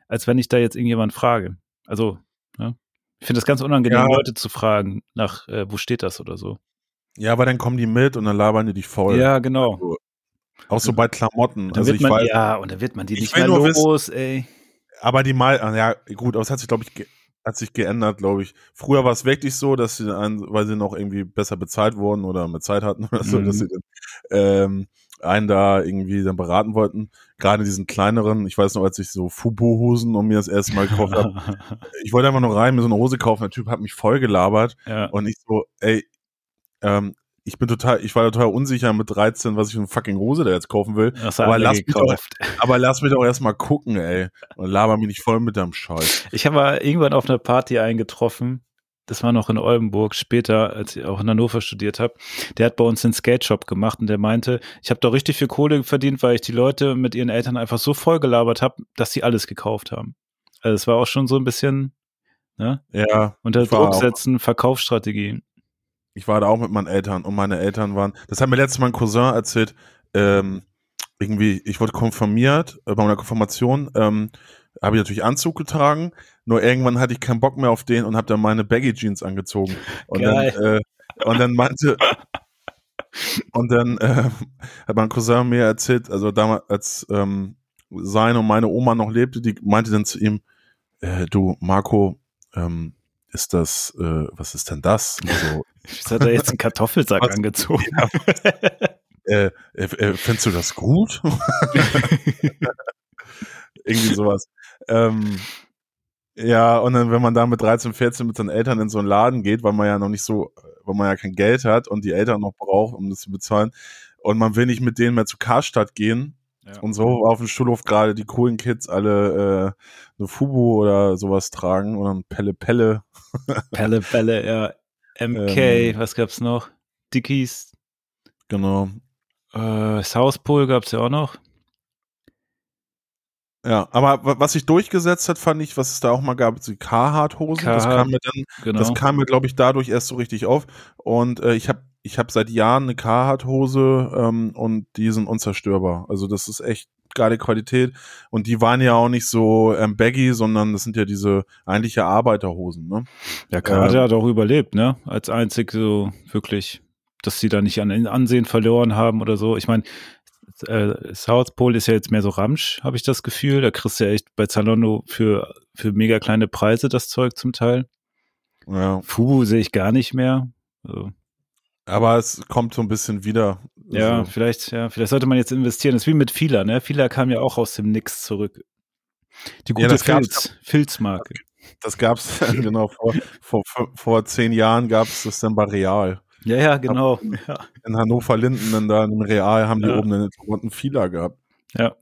als wenn ich da jetzt irgendjemand frage. Also, ne? ich finde das ganz unangenehm, Ja. Leute zu fragen, nach, äh, wo steht das oder so. Ja, aber dann kommen die mit und dann labern die dich voll. Ja, genau. Also, auch so bei Klamotten. Da Also ich man, weiß, ja, und da wird man die Ich nicht mehr los, ey. aber die mal, ah, ja gut, aber es hat sich, glaube ich, hat sich geändert, glaube ich. Früher war es wirklich so, dass sie einen, weil sie noch irgendwie besser bezahlt wurden oder mehr Zeit hatten oder so, Mhm. dass sie dann, ähm, einen da irgendwie dann beraten wollten. Gerade diesen kleineren, ich weiß noch, als ich so Fubu-Hosen um mir das erste Mal gekauft habe, ich wollte einfach nur rein, mir so eine Hose kaufen, der Typ hat mich voll gelabert ja. und ich so, ey, ähm, ich bin total, ich war total unsicher mit 13, was ich für eine fucking Hose da jetzt kaufen will. Das aber lass mich doch-. Aber lass mich doch erstmal gucken, ey. Und laber mich nicht voll mit deinem Scheiß. Ich habe mal irgendwann auf einer Party eingetroffen. Das war noch in Oldenburg, später, als ich auch in Hannover studiert habe. Der hat bei uns den Skate Shop gemacht und der meinte, ich habe da richtig viel Kohle verdient, weil ich die Leute mit ihren Eltern einfach so voll gelabert habe, dass sie alles gekauft haben. Also es war auch schon so ein bisschen ne, Ja, unter Druck setzen, Verkaufsstrategien. Ich war da auch mit meinen Eltern und meine Eltern waren, das hat mir letztes Mal ein Cousin erzählt, ähm, irgendwie, ich wurde konfirmiert, äh, bei meiner Konfirmation, ähm, habe ich natürlich Anzug getragen, nur irgendwann hatte ich keinen Bock mehr auf den und habe dann meine Baggy Jeans angezogen. Und Geil. dann, äh, und dann meinte, und dann äh, hat mein Cousin mir erzählt, also damals, als ähm, seine und meine Oma noch lebte, die meinte dann zu ihm, äh, du, Marco, ähm, ist das, äh, was ist denn das? Also, Jetzt hat er jetzt einen Kartoffelsack Was? angezogen. äh, äh, äh, findest du das gut? Irgendwie sowas. Ähm, ja, und dann, wenn man da mit 13, 14 mit seinen Eltern in so einen Laden geht, weil man ja noch nicht so, weil man ja kein Geld hat und die Eltern noch braucht, um das zu bezahlen, und man will nicht mit denen mehr zu Karstadt gehen, Ja. und so auf dem Schulhof gerade die coolen Kids alle äh, eine Fubu oder sowas tragen oder ein Pelle Pelle. Pelle, Pelle, ja. MK, Ähm. was gab's noch? Dickies, Genau. äh, South Pole gab's ja auch noch. Ja, aber wa- was sich durchgesetzt hat, fand ich, was es da auch mal gab, die Carhartt-Hosen. Das Carhartt, kam mir dann, Genau. das kam mir, glaube ich, dadurch erst so richtig auf. Und äh, ich habe ich hab seit Jahren eine Carhartt-Hose ähm, und die sind unzerstörbar. Also das ist echt geile Qualität. Und die waren ja auch nicht so ähm, baggy, sondern das sind ja diese eigentliche Arbeiterhosen, ne? Ja, Karate Ähm, hat auch überlebt, ne? Als einzig so wirklich, dass sie da nicht an Ansehen verloren haben oder so. Ich meine, äh, South Pole ist ja jetzt mehr so Ramsch, habe ich das Gefühl. Da kriegst du ja echt bei Zalando für, für mega kleine Preise das Zeug zum Teil. Ja. Fubu sehe ich gar nicht mehr. Also, Aber es kommt so ein bisschen wieder. ja, Also, vielleicht, ja, vielleicht sollte man jetzt investieren. Das ist wie mit Fila, ne? Fila kam ja auch aus dem Nix zurück. Die Ja, gute das gab's Filz, Filzmarke. das gab's genau vor, vor, vor, zehn Jahren gab's das dann bei Real. Ja, ja, genau. Ja. in Hannover Linden, dann da im Real haben die Ja. oben einen roten Fila gehabt. ja.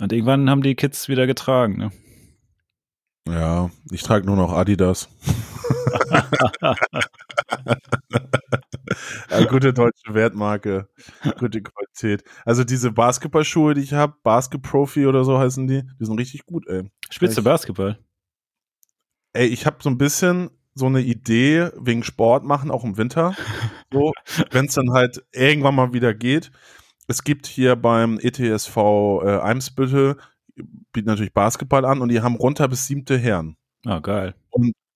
Und irgendwann haben die Kids wieder getragen, ne? Ja, ich trage nur noch Adidas. Ja, gute deutsche Wertmarke, gute Qualität. Also diese Basketballschuhe, die ich habe, Basketprofi oder so heißen die, die sind richtig gut, ey. Spielst du Ich- Basketball? Ey, ich habe so ein bisschen so eine Idee wegen Sport machen, auch im Winter. So, wenn es dann halt irgendwann mal wieder geht. Es gibt hier beim ETSV äh, Eimsbüttel, bietet natürlich Basketball an und die haben runter bis siebte Herren. Ah, geil.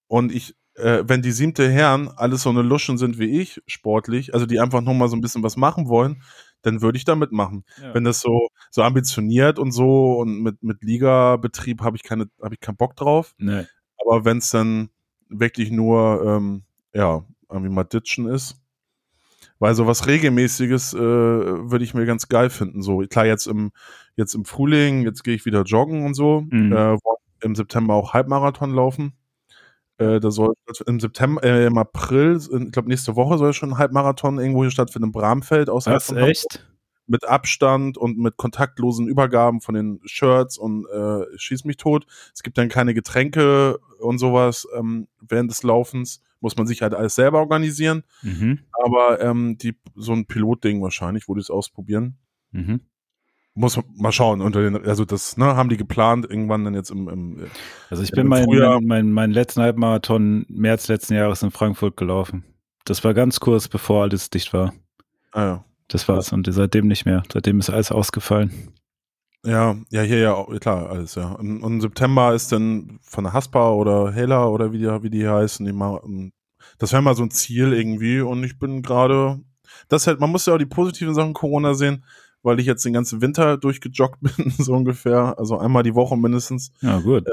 Und ich äh, wenn die siebte Herren alles so eine Luschen sind wie ich, sportlich, also die einfach noch mal so ein bisschen was machen wollen, dann würde ich da mitmachen. Ja. Wenn das so, so ambitioniert und so und mit, mit Liga-Betrieb habe ich keine, habe ich keinen Bock drauf. Nee. Aber wenn es dann wirklich nur, ähm, ja, irgendwie mal ditchen ist, weil so was Regelmäßiges äh, würde ich mir ganz geil finden. So, klar, jetzt im, jetzt im Frühling, jetzt gehe ich wieder joggen und so. Mhm. Äh, im September auch Halbmarathon laufen. Äh, da soll im September, äh, im April, ich glaube nächste Woche soll schon ein Halbmarathon irgendwo hier stattfinden im Bramfeld außerhalb Hamburg echt? Mit Abstand und mit kontaktlosen Übergaben von den Shirts und äh, schieß mich tot. Es gibt dann keine Getränke und sowas ähm, während des Laufens. Muss man sich halt alles selber organisieren. Mhm. Aber ähm, die, so ein Pilotding wahrscheinlich, wo die es ausprobieren. Mhm. Muss man mal schauen. Unter den, also das ne, haben die geplant, irgendwann dann jetzt im, im Also ich bin im mein, Frühjahr- mein, mein, meinen letzten Halbmarathon März letzten Jahres in Frankfurt gelaufen. Das war ganz kurz, bevor alles dicht war. ah, ja. Das war's. Und seitdem nicht mehr. Seitdem ist alles ausgefallen. Ja, ja, hier ja, klar, alles, ja. Und im September ist dann von der Haspa oder Hela oder wie die, wie die heißen, die mal, ähm, das wäre mal so ein Ziel irgendwie und ich bin gerade, das halt, man muss ja auch die positiven Sachen Corona sehen, weil ich jetzt den ganzen Winter durchgejoggt bin, so ungefähr, also einmal die Woche mindestens, Ja, gut.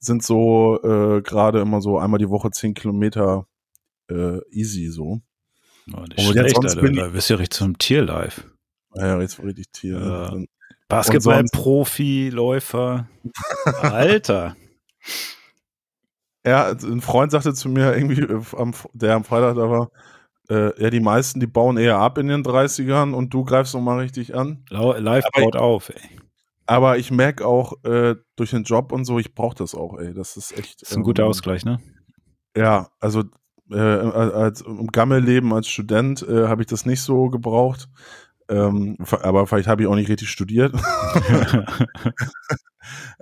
sind so äh, gerade immer so einmal die Woche zehn Kilometer äh, easy so. Oh, nicht jetzt schlecht, Alter. bin ich- Da bist du ja richtig zum Tierlife. Ja, jetzt war richtig Tier. Dann- Basketball-Profi, Läufer. Alter. Ja, ein Freund sagte zu mir irgendwie, äh, am, der am Freitag da war, äh, ja, die meisten, die bauen eher ab in den 30ern und du greifst nochmal richtig an. Live Aber- baut auf, ey. Aber ich merke auch äh, durch den Job und so, ich brauche das auch, ey. Das ist echt. Das ist ein guter ähm, Ausgleich, ne? Ja, also äh, als im Gammelleben als Student äh, habe ich das nicht so gebraucht. Ähm, aber vielleicht habe ich auch nicht richtig studiert.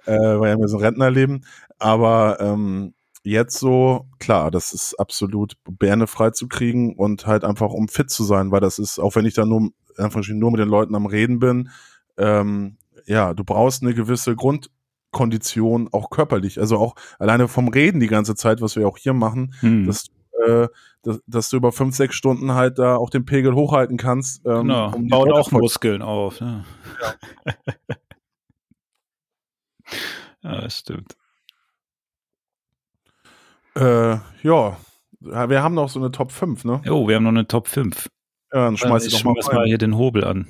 äh, ja immer so ein Rentnerleben. Aber ähm, jetzt so, klar, das ist absolut Bärne frei zu kriegen und halt einfach um fit zu sein, weil das ist, auch wenn ich da nur, einfach nur mit den Leuten am Reden bin, ähm, ja, du brauchst eine gewisse Grundkondition, auch körperlich, also auch alleine vom Reden die ganze Zeit, was wir auch hier machen, Hm. dass, äh, dass, dass du über fünf, sechs Stunden halt da auch den Pegel hochhalten kannst. Ähm, genau. um Baut auch Muskeln auf. Ne? ja, das stimmt. Äh, ja, wir haben noch so eine Top 5, ne? Jo, wir haben noch eine Top 5. Ja, dann schmeiß ich ich doch mal mal hier den Hobel an.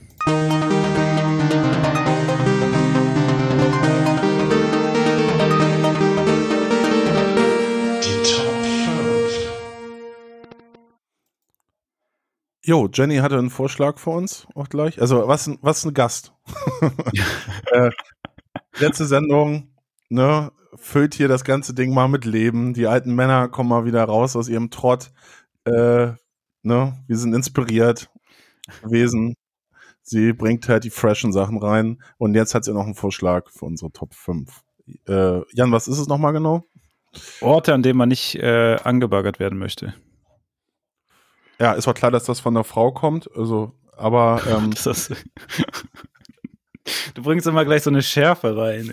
Jo, Jenny hatte einen Vorschlag für uns auch gleich. Also, was, ein- was ein Gast. äh, letzte Sendung, ne, füllt hier das ganze Ding mal mit Leben. Die alten Männer kommen mal wieder raus aus ihrem Trott. Äh, ne, wir sind inspiriert gewesen. Sie bringt halt die freshen Sachen rein. Und jetzt hat sie noch einen Vorschlag für unsere Top 5. Äh, Jan, was ist es nochmal genau? Orte, an denen man nicht äh, angebaggert werden möchte. Ja, ist war klar, dass das von der Frau kommt. Also, aber ähm, du bringst immer gleich so eine Schärfe rein.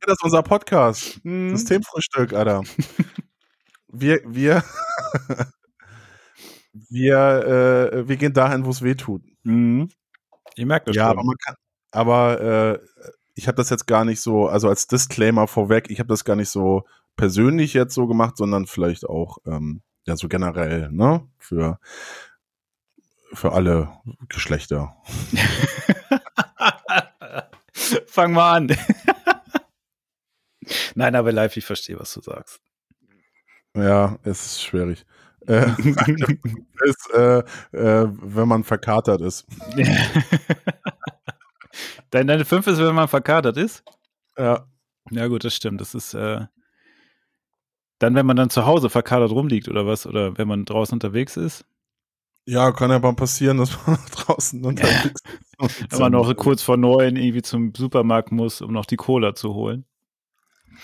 das ist unser Podcast. Hm. Systemfrühstück, Alter. Wir, wir, wir, äh, wir gehen dahin, wo es weh tut. Mhm. Ihr merkt das Ja, aber schon. man kann, aber äh, ich habe das jetzt gar nicht so, also als Disclaimer vorweg, ich habe das gar nicht so persönlich jetzt so gemacht, sondern vielleicht auch ähm, ja so generell, ne, für für alle Geschlechter. Fang mal an. Nein, aber live, ich verstehe, was du sagst. Ja, es ist schwierig. Äh, ist, äh, äh, wenn man verkatert ist. Dein, deine 5 ist, wenn man verkatert ist? Ja, Ja, gut, das stimmt. Das ist äh, dann, wenn man dann zu Hause verkatert rumliegt oder was, oder wenn man draußen unterwegs ist. Ja, kann ja mal passieren, dass man draußen unterwegs ist. Wenn man noch kurz vor neun irgendwie zum Supermarkt muss, um noch die Cola zu holen.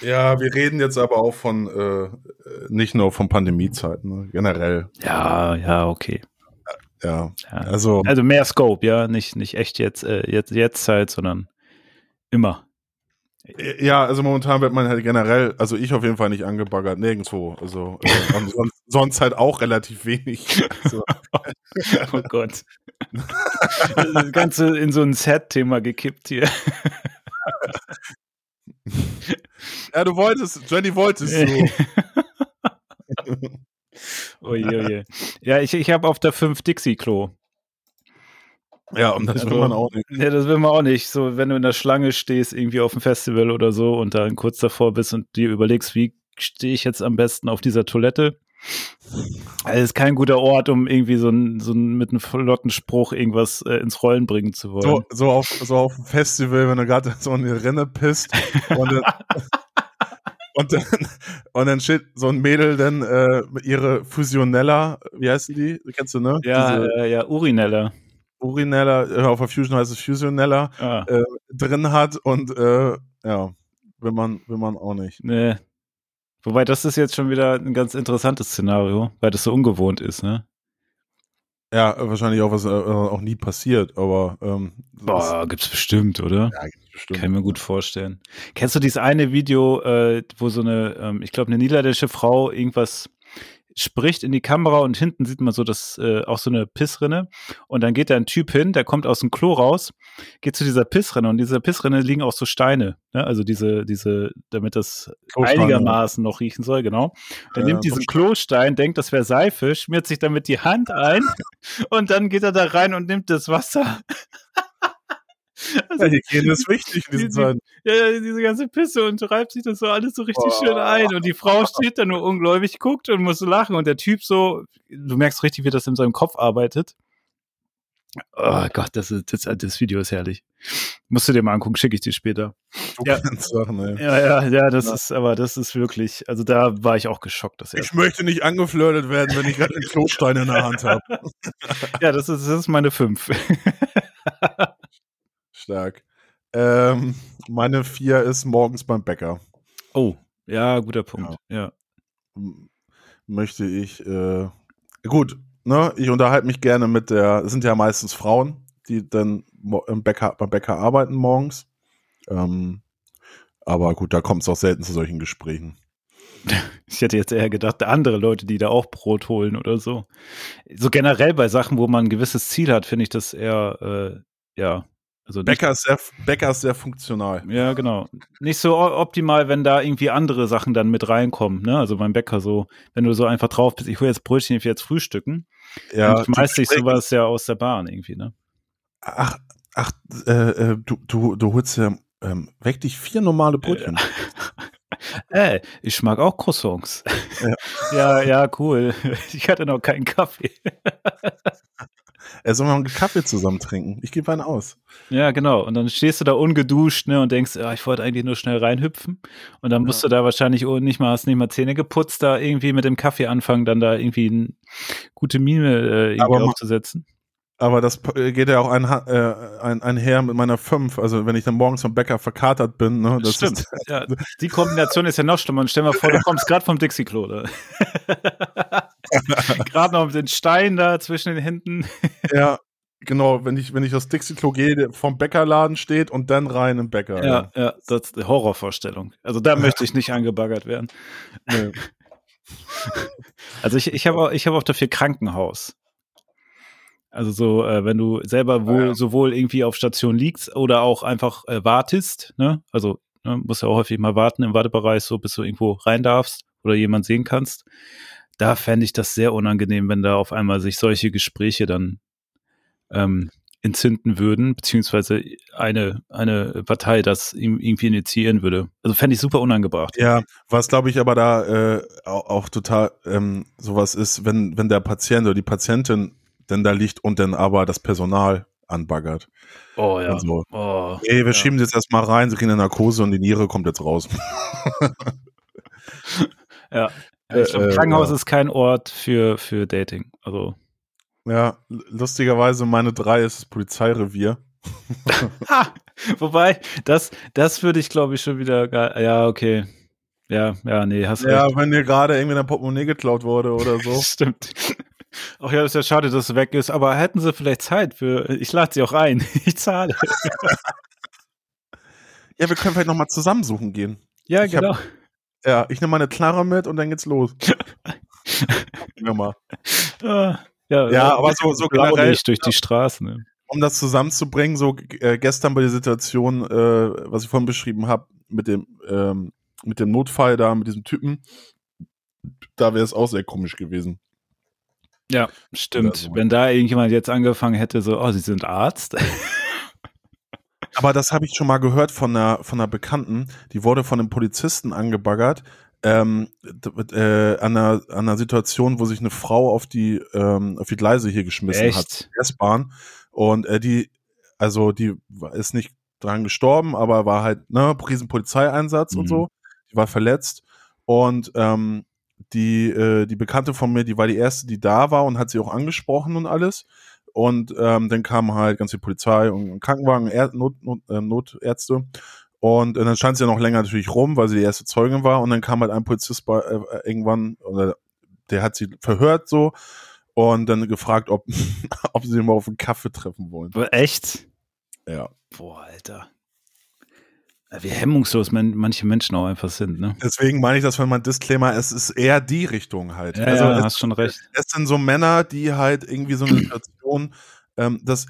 Ja, wir reden jetzt aber auch von, äh, nicht nur von Pandemiezeiten, ne? generell. Ja, ja, okay. Ja, Ja. also, Also mehr Scope, ja, nicht, nicht echt jetzt, äh, jetzt, jetzt Zeit, sondern immer. Ja, also momentan wird man halt generell, also ich auf jeden Fall nicht angebaggert, nirgendwo. Also äh, und sonst, sonst halt auch relativ wenig. So. Oh Gott. Das Ganze in so ein Set-Thema gekippt hier. Ja, du wolltest, Jenny wolltest du. Oje, oje. Ja, ich, ich habe auf der 5 Dixie-Klo. Ja, und das will Also, man auch nicht. Ja, das will man auch nicht. So, wenn du in der Schlange stehst, irgendwie auf dem Festival oder so und dann kurz davor bist und dir überlegst, wie stehe ich jetzt am besten auf dieser Toilette? Also ist kein guter Ort, um irgendwie so, ein, so ein, mit einem flotten Spruch irgendwas äh, ins Rollen bringen zu wollen. So, so, auf, so auf dem Festival, wenn du gerade so in die Rinne pisst und dann, und dann, und dann steht so ein Mädel dann äh, ihre Fusionella, wie heißen die? Kennst du, ne? ja, Diese äh, ja, Urinella. Urinella, äh, auf der Fusion heißt es Fusionella, Ah, äh, drin hat und äh, ja, will man, will man auch nicht. nee. Wobei, das ist jetzt schon wieder ein ganz interessantes Szenario, weil das so ungewohnt ist, ne? Ja, wahrscheinlich auch was äh, auch nie passiert, aber ähm, Boah, gibt's bestimmt, oder? ja, gibt's bestimmt. Kann ich mir gut vorstellen. Kennst du dieses eine Video, äh, wo so eine, ähm, ich glaube, eine niederländische Frau irgendwas spricht in die Kamera und hinten sieht man so das äh, auch so eine Pissrinne und dann geht da ein Typ hin, der kommt aus dem Klo raus, geht zu dieser Pissrinne und dieser Pissrinne liegen auch so Steine, ne? also diese diese, damit das einigermaßen noch riechen soll, genau. Der Ja, nimmt diesen Klostein, denkt, das wäre Seife, schmiert sich damit die Hand ein und dann geht er da rein und nimmt das Wasser. Also, Ja, Hygiene ist wichtig in diesen Die- Zeiten. ja, ja, diese ganze Pisse und reibt sich das so alles so richtig Boah. schön ein. Und die Frau steht da nur ungläubig, guckt und muss lachen. Und der Typ so, du merkst richtig, wie das in seinem Kopf arbeitet. Oh Gott, das, ist, das, das Video ist herrlich. Musst du dir mal angucken, schicke ich dir später. Du Ja. ey. Ja, ja, ja, das Ja. ist, aber das ist wirklich, also da war ich auch geschockt. Dass er, Ich möchte nicht angeflirtet werden, wenn ich gerade einen Klostein in der Hand habe. ja, das ist, das ist meine fünf. Stark. Ähm, meine vier ist morgens beim Bäcker. Oh, ja, guter Punkt. Ja. M- Möchte ich, äh, gut, ne, ich unterhalte mich gerne mit der, es sind ja meistens Frauen, die dann im Bäcker, beim Bäcker arbeiten morgens. Ähm, aber gut, da kommt es auch selten zu solchen Gesprächen. Ich hätte jetzt eher gedacht, andere Leute, die da auch Brot holen oder so. So generell bei Sachen, wo man ein gewisses Ziel hat, finde ich das eher, äh, ja, also Bäcker ist sehr, Bäcker ist sehr funktional. ja, genau. Nicht so optimal, wenn da irgendwie andere Sachen dann mit reinkommen, ne? Also beim Bäcker so, wenn du so einfach drauf bist, ich hole jetzt Brötchen, ich will jetzt frühstücken. Ja, dann schmeißt die sich sowas ja aus der Bahn irgendwie, ne? Ach, ach, äh, äh, du, du, du holst ja, ähm, weg dich vier normale Brötchen. Äh, ich mag auch Croissants. Ja. ja, ja, cool. Ich hatte noch keinen Kaffee. Er soll mal einen Kaffee zusammen trinken. Ich gebe einen aus. Ja, genau. Und dann stehst du da ungeduscht, ne, und denkst, ja, ich wollte eigentlich nur schnell reinhüpfen. Und dann musst du da wahrscheinlich oh, nicht mal, hast nicht mal Zähne geputzt, da irgendwie mit dem Kaffee anfangen, dann da irgendwie eine gute Mime äh, irgendwie Aber aufzusetzen. Aber das geht ja auch ein, äh, ein, einher mit meiner 5. Also wenn ich dann morgens vom Bäcker verkatert bin, ne, das Stimmt. ist Ja, die Kombination ist ja noch schlimmer. Und stell mal vor, du kommst gerade vom Dixie-Klo. Gerade noch mit den Steinen da zwischen den Händen. ja genau, wenn ich wenn ich aus Dixie-Klo gehe, vom Bäckerladen steht und dann rein im Bäcker. Ja, ja, das ist eine Horrorvorstellung. Also da möchte ich nicht angebaggert werden. Nee. Also ich, ich habe auch, ich hab auch dafür Krankenhaus. Also so, äh, wenn du selber wohl ja. sowohl irgendwie auf Station liegst oder auch einfach äh, wartest, ne? Also ne, musst ja auch häufig mal warten im Wartebereich, so bis du irgendwo rein darfst oder jemand sehen kannst. Da fände ich das sehr unangenehm, wenn da auf einmal sich solche Gespräche dann ähm, entzünden würden, beziehungsweise eine, eine Partei das irgendwie initiieren würde. Also fände ich super unangebracht. Ja, was glaube ich aber da äh, auch, auch total ähm, sowas ist, wenn, wenn der Patient oder die Patientin denn da liegt und dann aber das Personal anbaggert. Oh ja. Und so. Oh, Ey, wir ja. schieben sie jetzt erstmal rein, sie kriegen eine Narkose und die Niere kommt jetzt raus. Ja. Ich glaub, Äh, äh, Krankenhaus ja. ist kein Ort für, für Dating. Also. Ja, lustigerweise meine drei ist das Polizeirevier. Ha! Wobei, das, das würde ich, glaube ich, schon wieder. Ja, okay. Ja, ja, nee, hast Ja, recht. wenn dir gerade irgendwie dein Portemonnaie geklaut wurde oder so. Stimmt. Ach ja, ist ja schade, dass es weg ist, aber hätten sie vielleicht Zeit für. Ich lade sie auch ein. Ich zahle. ja, wir können vielleicht nochmal zusammensuchen gehen. Ja, Ich hab- genau. Ja, ich nehme meine Knarre mit und dann geht's los. ja, mal. Ah, ja, Ja, äh, aber so- so generell- durch die Straßen. Ne? Um das zusammenzubringen, so äh, gestern bei der Situation, äh, was ich vorhin beschrieben habe, mit dem, ähm, mit dem Notfall da, mit diesem Typen, da wäre es auch sehr komisch gewesen. Ja, stimmt. so. Wenn da irgendjemand jetzt angefangen hätte, so, oh, Sie sind Arzt. Aber das habe ich schon mal gehört von einer, von einer Bekannten, die wurde von einem Polizisten angebaggert, ähm, äh, an, einer, an einer Situation, wo sich eine Frau auf die, ähm, auf die Gleise hier geschmissen hat. Echt? S-Bahn. Und äh, die, also die ist nicht dran gestorben, aber war halt, ne, riesen Polizeieinsatz und Mhm. so. Die war verletzt. Und ähm, die, äh, die Bekannte von mir, die war die erste, die da war und hat sie auch angesprochen und alles. Und ähm, dann kam halt ganz viel Polizei und Krankenwagen, er Not, Not, äh, Notärzte. Und äh, dann stand sie ja noch länger natürlich rum, weil sie die erste Zeugin war. Und dann kam halt ein Polizist bei, äh, irgendwann, oder der hat sie verhört so und dann gefragt, ob, ob sie mal auf einen Kaffee treffen wollen. Echt? Ja. Boah, Alter. Wie hemmungslos man, manche Menschen auch einfach sind, ne? Deswegen meine ich das, wenn man Disclaimer, es ist eher die Richtung halt. Ja, also ja, es, hast schon recht. es sind so Männer, die halt irgendwie so eine Situation, ähm, das,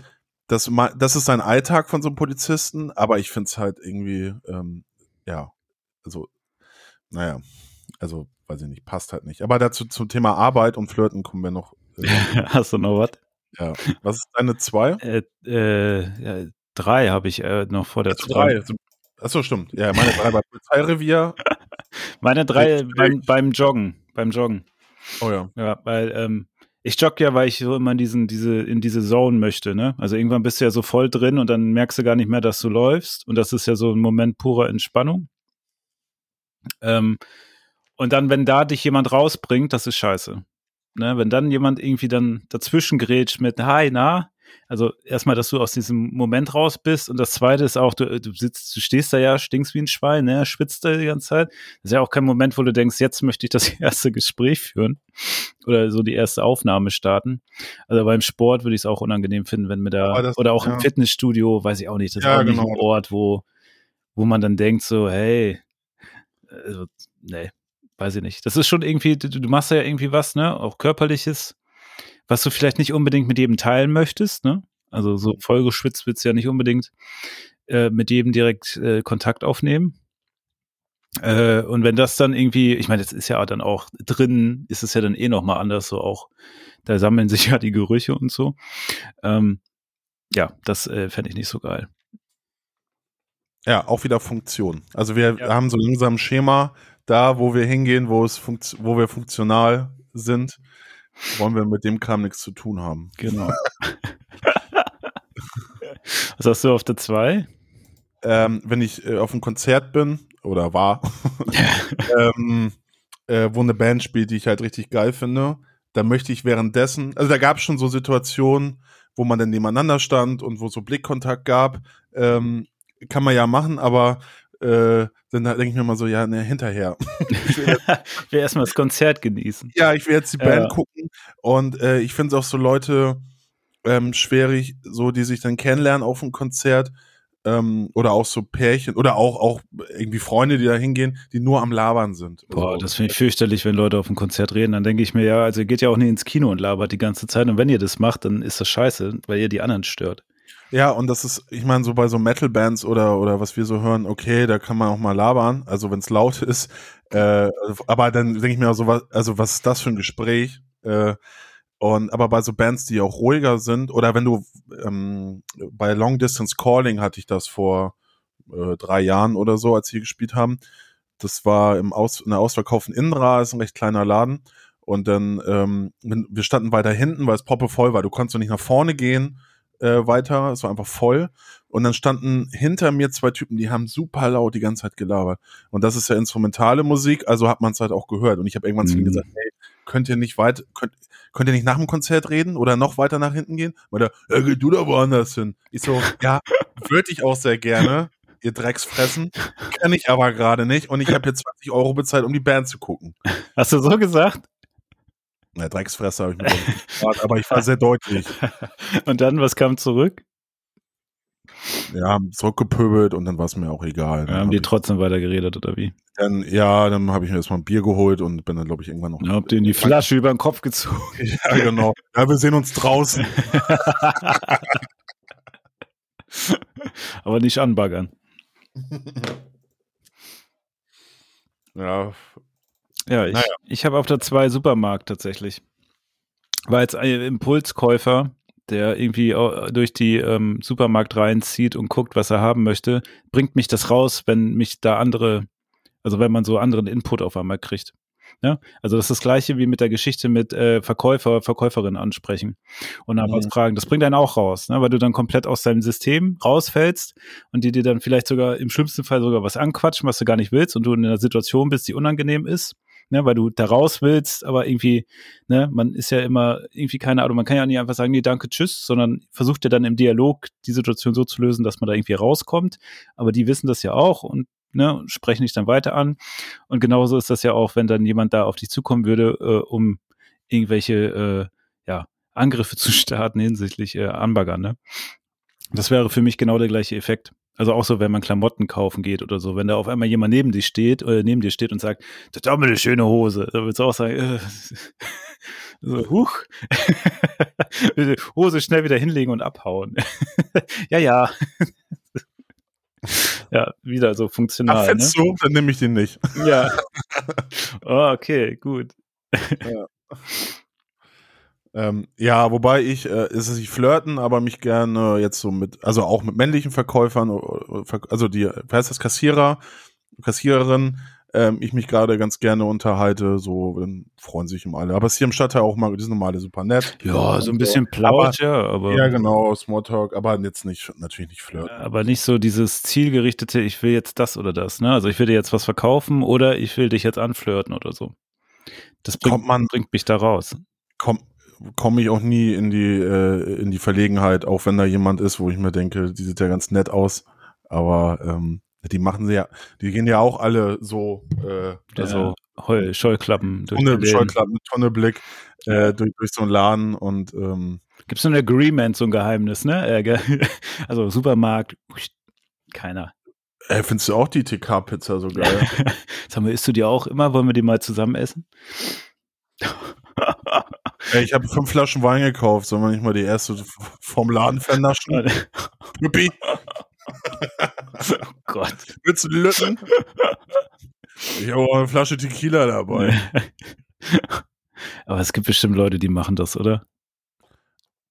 das, das ist ein Alltag von so einem Polizisten, aber ich finde es halt irgendwie, ähm, ja, also, naja, also, weiß ich nicht, passt halt nicht. Aber dazu zum Thema Arbeit und Flirten kommen wir noch. Äh, Hast du noch was? ja. Was ist deine zwei? Äh, äh, ja, drei habe ich äh, noch vor der Also drei. Achso, stimmt. Ja, meine drei bei Polizeirevier. Meine drei beim, beim Joggen. Beim Joggen. Oh ja. Ja, weil ähm, ich jogge ja, weil ich so immer in diesen, diese, in diese Zone möchte, ne? Also irgendwann bist du ja so voll drin und dann merkst du gar nicht mehr, dass du läufst. Und das ist ja so ein Moment purer Entspannung. Ähm, und dann, wenn da dich jemand rausbringt, das ist scheiße. Ne? Wenn dann jemand irgendwie dann dazwischen grätscht mit Hi, na? Also erstmal, dass du aus diesem Moment raus bist und das zweite ist auch, du, du sitzt, du stehst da ja, stinkst wie ein Schwein, ne? schwitzt da die ganze Zeit. Das ist ja auch kein Moment, wo du denkst, jetzt möchte ich das erste Gespräch führen oder so die erste Aufnahme starten. Also beim Sport würde ich es auch unangenehm finden, wenn mir da das- oder auch ja. im Fitnessstudio, weiß ich auch nicht, das Ja, ist auch nicht genau. ein Ort, wo wo man dann denkt so, hey, also nee, weiß ich nicht. Das ist schon irgendwie, du, du machst ja irgendwie was, ne, auch körperliches, was du vielleicht nicht unbedingt mit jedem teilen möchtest, ne? Also so vollgeschwitzt willst du ja nicht unbedingt äh, mit jedem direkt äh, Kontakt aufnehmen. Äh, und wenn das dann irgendwie, ich meine, das ist ja dann auch drin, ist es ja dann eh nochmal anders, so auch, da sammeln sich ja die Gerüche und so. Ähm, ja, das äh, fände ich nicht so geil. Ja, auch wieder Funktion. Also wir Ja. haben so langsam ein Schema da, wo wir hingehen, wo es funkt wo wir funktional sind, wollen wir mit dem Kram nichts zu tun haben. Genau. Was hast du auf der 2? Ähm, wenn ich äh, auf einem Konzert bin oder war, ähm, äh, wo eine Band spielt, die ich halt richtig geil finde, dann möchte ich währenddessen, also da gab es schon so Situationen, wo man dann nebeneinander stand und wo so Blickkontakt gab, ähm, kann man ja machen, aber äh, dann denke ich mir mal so, ja, ne, hinterher. Ich will erstmal das Konzert genießen. ja, ich will jetzt die Ja. Band gucken und äh, ich finde es auch so Leute ähm, schwierig, so die sich dann kennenlernen auf einem Konzert ähm, oder auch so Pärchen oder auch auch irgendwie Freunde, die da hingehen, die nur am Labern sind. Boah, Also, das finde ich fürchterlich, wenn Leute auf dem Konzert reden. Dann denke ich mir, ja, also ihr geht ja auch nicht ins Kino und labert die ganze Zeit. Und wenn ihr das macht, dann ist das scheiße, weil ihr die anderen stört. Ja, und das ist, ich meine, so bei so Metal-Bands oder oder was wir so hören, okay, da kann man auch mal labern, also wenn es laut ist. Äh, aber dann denke ich mir auch so, was, also was ist das für ein Gespräch? Äh, und aber bei so Bands, die auch ruhiger sind, oder wenn du ähm, bei Long Distance Calling hatte ich das vor äh, drei Jahren oder so, als wir gespielt haben. Das war im Aus, in der ausverkauften Inra, ist ein recht kleiner Laden. Und dann, ähm, wir standen weiter hinten, weil es poppe voll war. Du konntest nicht nach vorne gehen äh, weiter, es war einfach voll. Und dann standen hinter mir zwei Typen, die haben super laut die ganze Zeit gelabert. Und das ist ja instrumentale Musik, also hat man es halt auch gehört. Und ich habe irgendwann zu ihnen Mhm. gesagt, hey, könnt ihr nicht weit, könnt, könnt ihr nicht nach dem Konzert reden oder noch weiter nach hinten gehen? Weil der, ja, geh du da woanders hin. Ich so, ja, würde ich auch sehr gerne, ihr Drecksfressen. Kann ich aber gerade nicht. Und ich habe jetzt 20 Euro bezahlt, um die Band zu gucken. Hast du so gesagt? Na, Drecksfresse habe ich mir gefragt, aber ich war sehr deutlich. Und dann, was kam zurück? ja, haben zurückgepöbelt und dann war es mir auch egal. Ja, Dann haben hab die ich, trotzdem weiter geredet oder wie? dann, ja, dann habe ich mir erstmal ein Bier geholt und bin dann, glaube ich, irgendwann noch. Ja, habt ihr in die Flasche über den Kopf gezogen? Ja, genau. Ja, wir sehen uns draußen. Aber nicht anbaggern. Ja, Ja, ich, Naja. ich habe auf der 2 Supermarkt tatsächlich. War jetzt ein Impulskäufer, der irgendwie durch die ähm, Supermarkt reinzieht und guckt, was er haben möchte, bringt mich das raus, wenn mich da andere, also wenn man so anderen Input auf einmal kriegt. Ja? Also das ist das gleiche wie mit der Geschichte mit äh, Verkäufer, Verkäuferin ansprechen und nach was Mhm. fragen. Das bringt einen auch raus, ne? weil du dann komplett aus deinem System rausfällst und die dir dann vielleicht sogar im schlimmsten Fall sogar was anquatschen, was du gar nicht willst und du in einer Situation bist, die unangenehm ist ne, weil du da raus willst, aber irgendwie, ne, man ist ja immer irgendwie keine Ahnung, man kann ja nicht einfach sagen, nee, danke, tschüss, sondern versucht ja dann im Dialog die Situation so zu lösen, dass man da irgendwie rauskommt. Aber die wissen das ja auch und ne, sprechen dich dann weiter an. Und genauso ist das ja auch, wenn dann jemand da auf dich zukommen würde, äh, um irgendwelche äh, ja, Angriffe zu starten hinsichtlich äh, Anbaggern, ne? Das wäre für mich genau der gleiche Effekt. Also auch so, wenn man Klamotten kaufen geht oder so, wenn da auf einmal jemand neben dich steht, oder neben dir steht und sagt, das ist aber eine schöne Hose, da würdest du auch sagen, äh, so, huch, Hose schnell wieder hinlegen und abhauen. ja, ja. ja, wieder so Ach, funktional. Ne? findest du? Dann nehme ich den nicht. Ja. Oh, okay, gut. Ähm, ja, wobei ich, äh, ist es nicht flirten, aber mich gerne jetzt so mit, also auch mit männlichen Verkäufern, äh, Ver- also die, wie heißt das, Kassierer, Kassiererin, ähm, ich mich gerade ganz gerne unterhalte, so, dann freuen sich immer alle. Aber es ist hier im Stadtteil auch mal, die sind normale super nett. Ja, so ein Und, bisschen äh, Plausch, ja, aber. Ja, genau, Smalltalk, aber jetzt nicht, natürlich nicht flirten. Aber nicht so dieses zielgerichtete, ich will jetzt das oder das, ne? Also ich will dir jetzt was verkaufen oder ich will dich jetzt anflirten oder so. Das bringt, Kommt man- bringt mich da raus. Komm, komme ich auch nie in die, äh, in die Verlegenheit, auch wenn da jemand ist, wo ich mir denke, die sieht ja ganz nett aus, aber ähm, die machen sie ja, die gehen ja auch alle so, äh, also ja, Heu, Scheuklappen durch Läden. Scheuklappen, Tonne Blick äh, durch, durch so einen Laden und ähm, Gibt so ein Agreement, so ein Geheimnis, ne? Äh, Also Supermarkt, keiner. äh, findest du auch die TK-Pizza so geil? Sag mal, isst du die auch immer? Wollen wir die mal zusammen essen? Ey, ich habe fünf Flaschen Wein gekauft, sollen wir nicht mal die erste vom Laden vernaschen? Pippi, oh Gott. willst du Lütten? Ich habe auch eine Flasche Tequila dabei. Aber es gibt bestimmt Leute, die machen das, oder?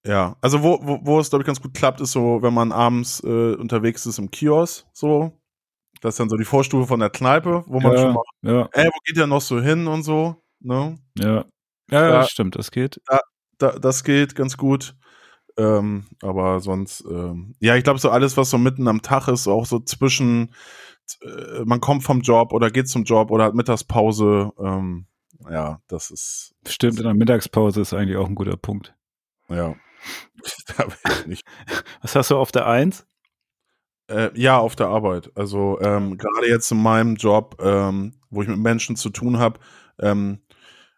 Ja, also wo, wo, wo es, glaube ich, ganz gut klappt, ist so, wenn man abends äh, unterwegs ist im Kiosk, so. Das ist dann so die Vorstufe von der Kneipe, wo man Ja. schon mal, Ja, ey, wo geht der noch so hin und so, ne? ja. Ja, das stimmt, das geht. Da, das geht ganz gut. Ähm, aber sonst, ähm, ja, ich glaube, so alles, was so mitten am Tag ist, auch so zwischen, äh, man kommt vom Job oder geht zum Job oder hat Mittagspause, ähm, ja, das ist, Stimmt, in der Mittagspause ist eigentlich auch ein guter Punkt. ja. Da Was hast du auf der Eins? Äh, ja, auf der Arbeit. Also ähm, gerade jetzt in meinem Job, ähm, wo ich mit Menschen zu tun habe, ähm,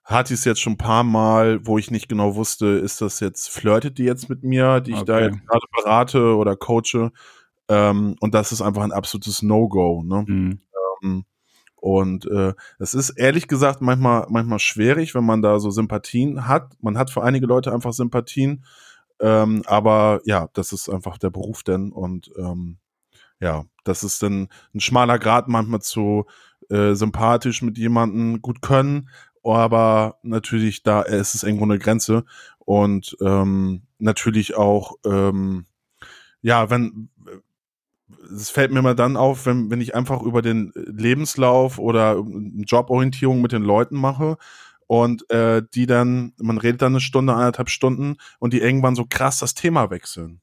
hatte ich es jetzt schon ein paar Mal, wo ich nicht genau wusste, ist das jetzt, flirtet die jetzt mit mir, die ich da Okay. jetzt gerade berate oder coache. Ähm, und das ist einfach ein absolutes No-Go. Ne? Hm. Ähm, Und äh, es ist ehrlich gesagt manchmal, manchmal schwierig, wenn man da so Sympathien hat. Man hat für einige Leute einfach Sympathien. Ähm, aber ja, das ist einfach der Beruf denn. Und ähm, ja, das ist dann ein schmaler Grad manchmal zu äh, sympathisch mit jemandem gut können. Aber natürlich, da ist es irgendwo eine Grenze. Und ähm, natürlich auch, ähm, ja, wenn es fällt mir mal dann auf, wenn, wenn ich einfach über den Lebenslauf oder eine Joborientierung mit den Leuten mache und äh, die dann, man redet dann eine Stunde, anderthalb Stunden und die irgendwann so krass das Thema wechseln.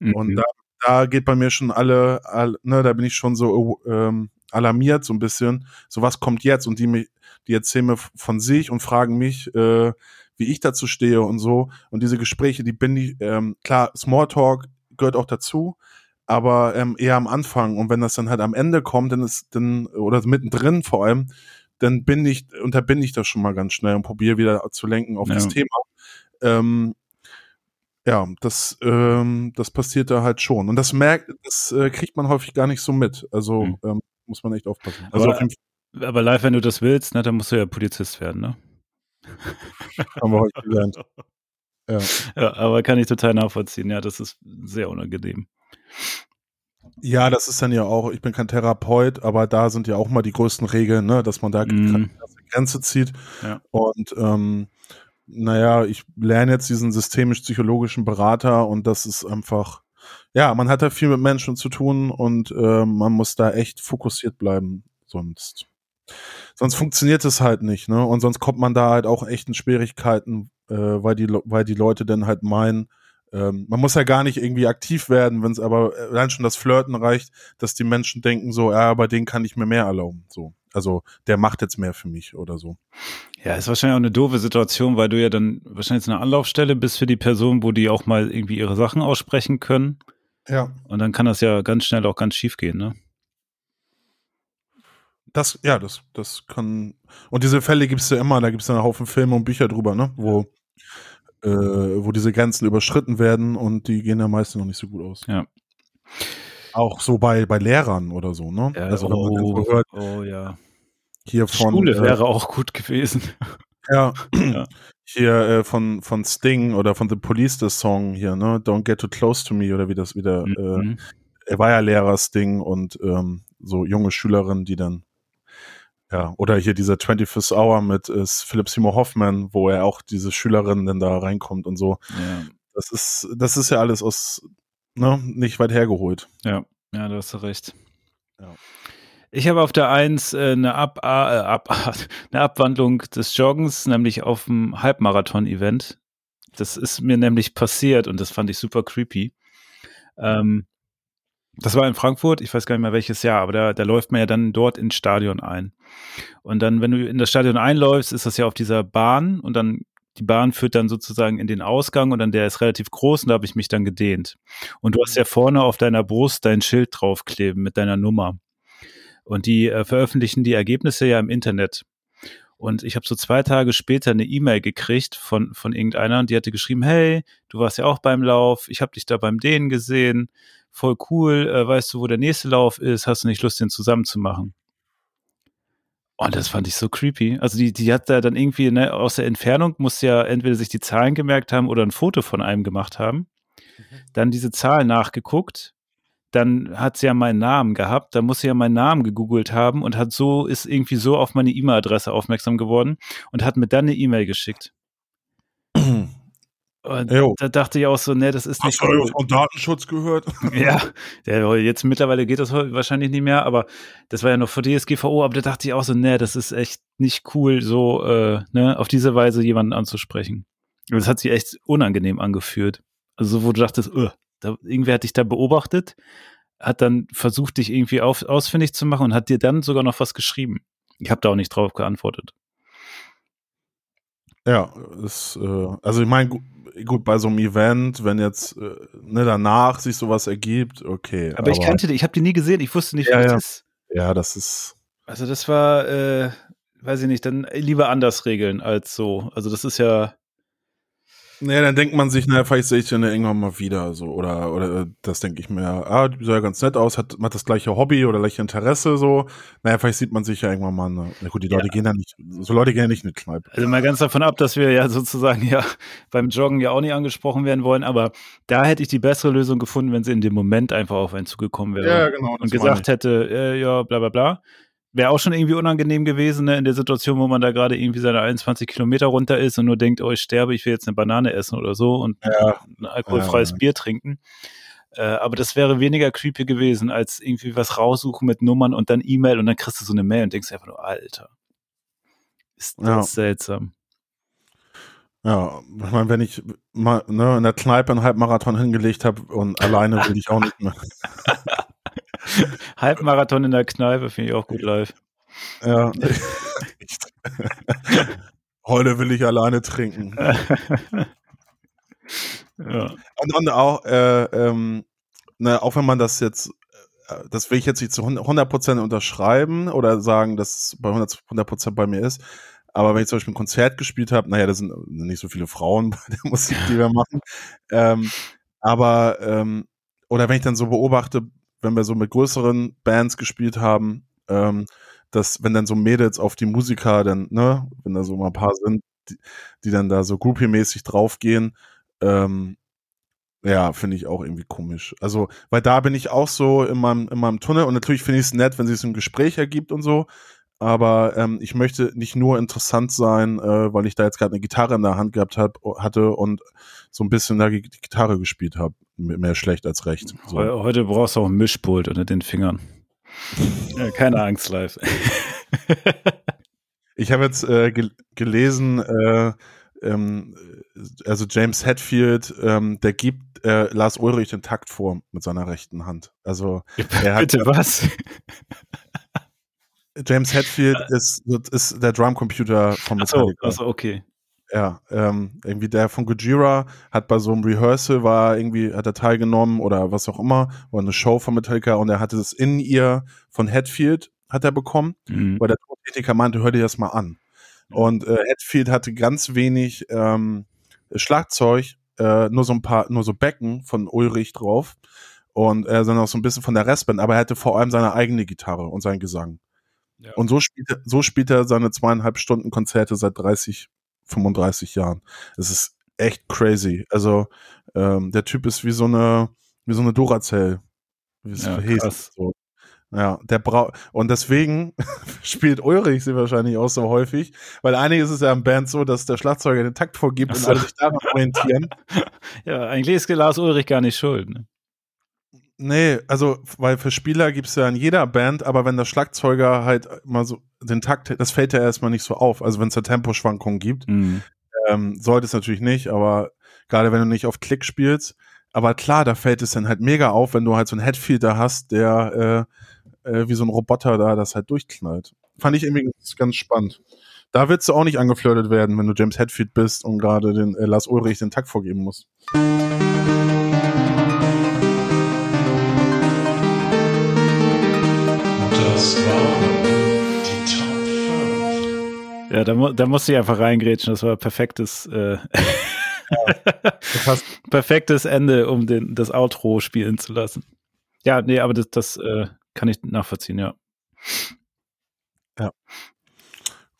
Und Mhm. da, da geht bei mir schon alle, all, ne, da bin ich schon so ähm, alarmiert so ein bisschen, so was kommt jetzt und die, mi- die erzählen mir von sich und fragen mich, äh, wie ich dazu stehe und so. Und diese Gespräche, die bin ich, ähm, klar, Smalltalk gehört auch dazu, aber ähm, eher am Anfang. Und wenn das dann halt am Ende kommt, dann ist dann, oder mittendrin vor allem, dann bin ich, unterbinde ich das schon mal ganz schnell und probiere wieder zu lenken auf das Ja. Thema. Ähm, ja, das, ähm, das passiert da halt schon. Und das merkt, das äh, kriegt man häufig gar nicht so mit. Also Mhm. ähm, muss man echt aufpassen. Also Aber- auf jeden Aber live, wenn du das willst, ne, dann musst du ja Polizist werden, ne? Haben wir heute gelernt. Ja. Ja, aber kann ich total nachvollziehen. Ja, das ist sehr unangenehm. ja, das ist dann ja auch, ich bin kein Therapeut, aber da sind ja auch mal die größten Regeln, ne, dass man da keine Grenze zieht. Ja. Und ähm, naja, ich lerne jetzt diesen systemisch-psychologischen Berater und das ist einfach, ja, man hat da viel mit Menschen zu tun und äh, man muss da echt fokussiert bleiben, sonst. Sonst funktioniert es halt nicht, ne? Und sonst kommt man da halt auch echt in Schwierigkeiten, äh, weil die, weil die Leute dann halt meinen, ähm, man muss ja gar nicht irgendwie aktiv werden, wenn es aber allein schon das Flirten reicht, dass die Menschen denken so, ja, bei denen kann ich mir mehr erlauben, so. Also der macht jetzt mehr für mich oder so. Ja, ist wahrscheinlich auch eine doofe Situation, weil du ja dann wahrscheinlich eine Anlaufstelle bist für die Person, wo die auch mal irgendwie ihre Sachen aussprechen können. Ja. Und dann kann das ja ganz schnell auch ganz schief gehen, ne? Das, ja, das, das kann. Und diese Fälle gibt's ja immer, da gibt's ja einen Haufen Filme und Bücher drüber, ne? Wo, äh, wo diese Grenzen überschritten werden und die gehen ja meistens noch nicht so gut aus. Ja. Auch so bei, bei Lehrern oder so, ne? Ja, also oh, so hört, oh ja. hier von Schule äh, wäre auch gut gewesen. ja, Ja. hier äh, von, von Sting oder von The Police der Song hier, ne? Don't get too close to me oder wie das wieder, äh, Mhm. er war ja Lehrer Sting und ähm, so junge Schülerinnen, die dann ja, oder hier dieser 25th Hour mit äh, Philip Seymour Hoffman, wo er auch diese Schülerin dann da reinkommt und so. ja. Das ist, das ist ja alles aus, ne, nicht weit hergeholt. Ja, ja, da hast du recht. Ja. Ich habe auf der 1 äh, eine, Ab äh, Ab eine Abwandlung des Joggens, nämlich auf dem Halbmarathon-Event. Das ist mir nämlich passiert und das fand ich super creepy. Ähm, das war in Frankfurt, ich weiß gar nicht mehr welches Jahr, aber da, da läuft man ja dann dort ins Stadion ein. Und dann, wenn du in das Stadion einläufst, ist das ja auf dieser Bahn und dann die Bahn führt dann sozusagen in den Ausgang und dann der ist relativ groß und da habe ich mich dann gedehnt. Und du hast ja vorne auf deiner Brust dein Schild draufkleben mit deiner Nummer. Und die äh, veröffentlichen die Ergebnisse ja im Internet. Und ich habe so zwei Tage später eine E-Mail gekriegt von, von irgendeiner und die hatte geschrieben, hey, du warst ja auch beim Lauf, ich habe dich da beim Dehnen gesehen, voll cool, äh, weißt du, wo der nächste Lauf ist, hast du nicht Lust, den zusammen zu machen? Und das fand ich so creepy. Also die, die hat da dann irgendwie ne, aus der Entfernung, muss ja entweder sich die Zahlen gemerkt haben oder ein Foto von einem gemacht haben. Dann diese Zahlen nachgeguckt. Dann hat sie ja meinen Namen gehabt. Da muss sie ja meinen Namen gegoogelt haben und hat so, ist irgendwie so auf meine E-Mail-Adresse aufmerksam geworden und hat mir dann eine E-Mail geschickt. Und Jo. da dachte ich auch so, ne, das ist nicht Hast du cool. von Datenschutz gehört? Ja, jetzt mittlerweile geht das wahrscheinlich nicht mehr, aber das war ja noch vor DSGVO, aber da dachte ich auch so, ne, das ist echt nicht cool, so äh, ne, auf diese Weise jemanden anzusprechen. Und Das hat sich echt unangenehm angefühlt. Also so, wo du dachtest, uh, da, irgendwer hat dich da beobachtet, hat dann versucht, dich irgendwie auf, ausfindig zu machen und hat dir dann sogar noch was geschrieben. Ich habe da auch nicht drauf geantwortet. Ja, ist, äh, also ich meine, gut, bei so einem Event, wenn jetzt äh, ne, danach sich sowas ergibt, okay. Aber, ich kannte die, ich habe die nie gesehen, ich wusste nicht, Ja, was ja. das ist. Ja, das ist. Also das war, äh, weiß ich nicht, dann lieber anders regeln als so. Also das ist ja, Nee, dann denkt man sich, naja, vielleicht sehe ich den ja irgendwann mal wieder, so, oder, oder, äh, das denke ich mir, ah, die sah ja ganz nett aus, hat, hat das gleiche Hobby oder gleiche Interesse, so. Naja, vielleicht sieht man sich ja irgendwann mal, ne. Na gut, die Leute Ja. gehen ja nicht, so Leute gehen ja nicht in die Kneipe. also mal ganz davon ab, dass wir ja sozusagen ja beim Joggen ja auch nicht angesprochen werden wollen, aber da hätte ich die bessere Lösung gefunden, wenn sie in dem Moment einfach auf einen zugekommen wäre genau. und gesagt hätte, äh, ja, bla bla bla. Wäre auch schon irgendwie unangenehm gewesen, ne, in der Situation, wo man da gerade irgendwie seine 21 Kilometer runter ist und nur denkt, oh, ich sterbe, ich will jetzt eine Banane essen oder so und Ja. ein alkoholfreies Ja. Bier trinken. Äh, aber das wäre weniger creepy gewesen, als irgendwie was raussuchen mit Nummern und dann E-Mail und dann kriegst du so eine Mail und denkst einfach nur, Alter. Ist das Ja. seltsam. Ja, ich meine, wenn ich mal ne, in der Kneipe einen Halbmarathon hingelegt habe und alleine will ich auch nicht mehr. Halbmarathon in der Kneipe finde ich auch gut live. Ja. Heute will ich alleine trinken. ja. Und, und auch, äh, ähm, ne, auch wenn man das jetzt, äh, das will ich jetzt nicht zu 100% unterschreiben oder sagen, dass es bei 100%, 100 bei mir ist, Aber wenn ich zum Beispiel ein Konzert gespielt habe, naja, da sind nicht so viele Frauen bei der Musik, die wir machen. Ähm, aber, ähm, oder wenn ich dann so beobachte, wenn wir so mit größeren Bands gespielt haben, ähm, dass wenn dann so Mädels auf die Musiker dann, ne, wenn da so mal ein paar sind, die, die dann da so groupie-mäßig draufgehen, ähm, ja, finde ich auch irgendwie komisch. Also, weil da bin ich auch so in meinem, in meinem Tunnel und natürlich finde ich es nett, wenn sich ein Gespräch ergibt und so. Aber ähm, ich möchte nicht nur interessant sein, äh, weil ich da jetzt gerade eine Gitarre in der Hand gehabt hab, hatte und so ein bisschen da die Gitarre gespielt habe. Mehr schlecht als recht. So. Heute brauchst du auch ein Mischpult unter den Fingern. ja, keine Angst live. ich habe jetzt äh, gel gelesen, äh, ähm, also James Hetfield, ähm, der gibt äh, Lars Ulrich den Takt vor mit seiner rechten Hand. Also er hat, bitte was? James Hetfield ist, ist der Drumcomputer von Metallica. Achso, also okay. Ja, ähm, irgendwie der von Gojira hat bei so einem Rehearsal war irgendwie, hat er teilgenommen oder was auch immer, oder eine Show von Metallica und er hatte das in ihr von Hetfield hat er bekommen, mhm. weil der Tontechniker meinte, hör dir das mal an. Und äh, Hetfield hatte ganz wenig ähm, Schlagzeug, äh, nur so ein paar, nur so Becken von Ulrich drauf und äh, dann auch so ein bisschen von der Restband, aber er hatte vor allem seine eigene Gitarre und seinen Gesang. Ja. Und so spielt, er, so spielt er seine zweieinhalb Stunden Konzerte seit 30, 35 Jahren. Es ist echt crazy. Also ähm, der Typ ist wie so eine, wie so eine Duracell. Wie es ja, krass. So. Ja, der braucht und deswegen spielt Ulrich sie wahrscheinlich auch so häufig, weil eigentlich ist es ja im Band so, dass der Schlagzeuger den Takt vorgibt so. und alle sich daran orientieren. ja, eigentlich ist Lars Ulrich gar nicht schuld. Ne? Nee, also, weil für Spieler gibt's ja in jeder Band, aber wenn der Schlagzeuger halt mal so den Takt, das fällt ja erstmal nicht so auf. Also wenn es da Temposchwankungen gibt, mhm. ähm, sollte es natürlich nicht, aber gerade wenn du nicht auf Klick spielst, aber klar, da fällt es dann halt mega auf, wenn du halt so einen Headfielder hast, der äh, äh, wie so ein Roboter da das halt durchknallt. Fand ich irgendwie ganz spannend. Da willst du auch nicht angeflirtet werden, wenn du James Hetfield bist und gerade den äh, Lars Ulrich den Takt vorgeben musst. Ja, da, da musste ich einfach reingrätschen. Das war perfektes, äh, ja, perfektes Ende, um den, das Outro spielen zu lassen. Ja, nee, aber das, das äh, kann ich nachvollziehen, ja. Ja.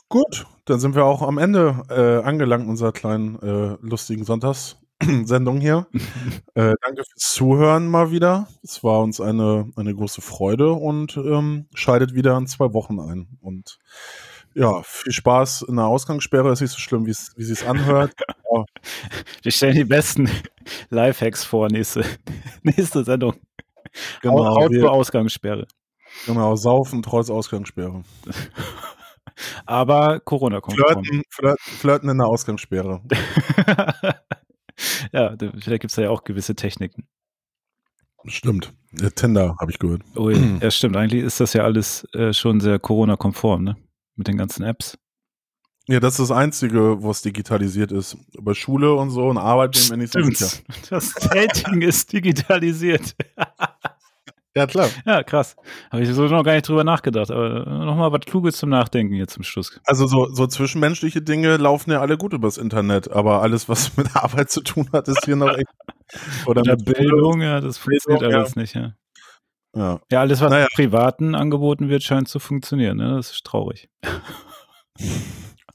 Gut, dann sind wir auch am Ende äh, angelangt unserer kleinen äh, lustigen Sonntagssendung hier. äh, danke fürs Zuhören mal wieder. Es war uns eine, eine große Freude und ähm, scheidet wieder in zwei Wochen ein. Und ja, viel Spaß in der Ausgangssperre. Ist nicht so schlimm, wie es sich anhört. ja. Wir stellen die besten Lifehacks vor, nächste, nächste Sendung. Genau. Haut zur Ausgangssperre. Genau, saufen trotz Ausgangssperre. Aber corona kommt. Flirten, flirten, flirten in der Ausgangssperre. ja, vielleicht gibt es da ja auch gewisse Techniken. Stimmt. Tinder habe ich gehört. Oh ja. ja, stimmt. Eigentlich ist das ja alles äh, schon sehr Corona-konform, ne? Mit den ganzen Apps. Ja, das ist das Einzige, was digitalisiert ist. Bei Schule und so und Arbeit bin ich mir nicht so sicher. Das Dating ist digitalisiert. ja, klar. Ja, krass. Habe ich so noch gar nicht drüber nachgedacht. Aber nochmal was Kluges zum Nachdenken hier zum Schluss. Also so, so zwischenmenschliche Dinge laufen ja alle gut übers Internet, aber alles, was mit Arbeit zu tun hat, ist hier noch echt. Oder, Oder Bildung, ja, das funktioniert Bildung, alles ja. nicht, ja. Ja, ja alles, was naja. privaten angeboten wird, scheint zu funktionieren. Ne? Das ist traurig.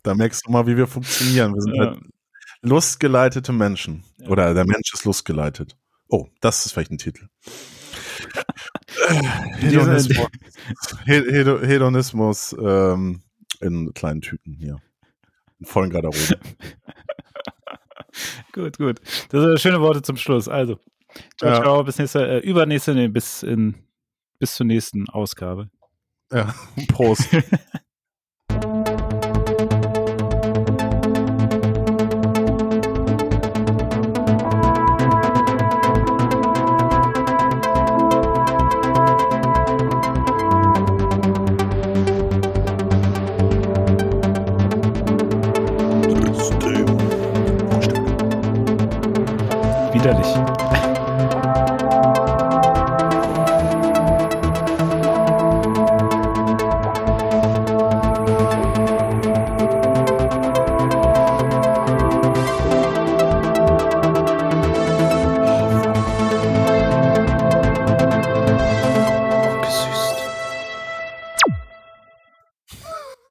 Da merkst du mal, wie wir funktionieren. Wir sind ja. halt lustgeleitete Menschen. Ja. Oder der Mensch ist lustgeleitet. Oh, das ist vielleicht ein Titel. Hedonismus, Hedonismus ähm, in kleinen Tüten hier. In vollen Garderoben. gut, gut. Das sind schöne Worte zum Schluss. Also, ciao, ciao, bis nächste, äh, übernächste, nee, bis in bis zur nächsten Ausgabe. Ja, Prost.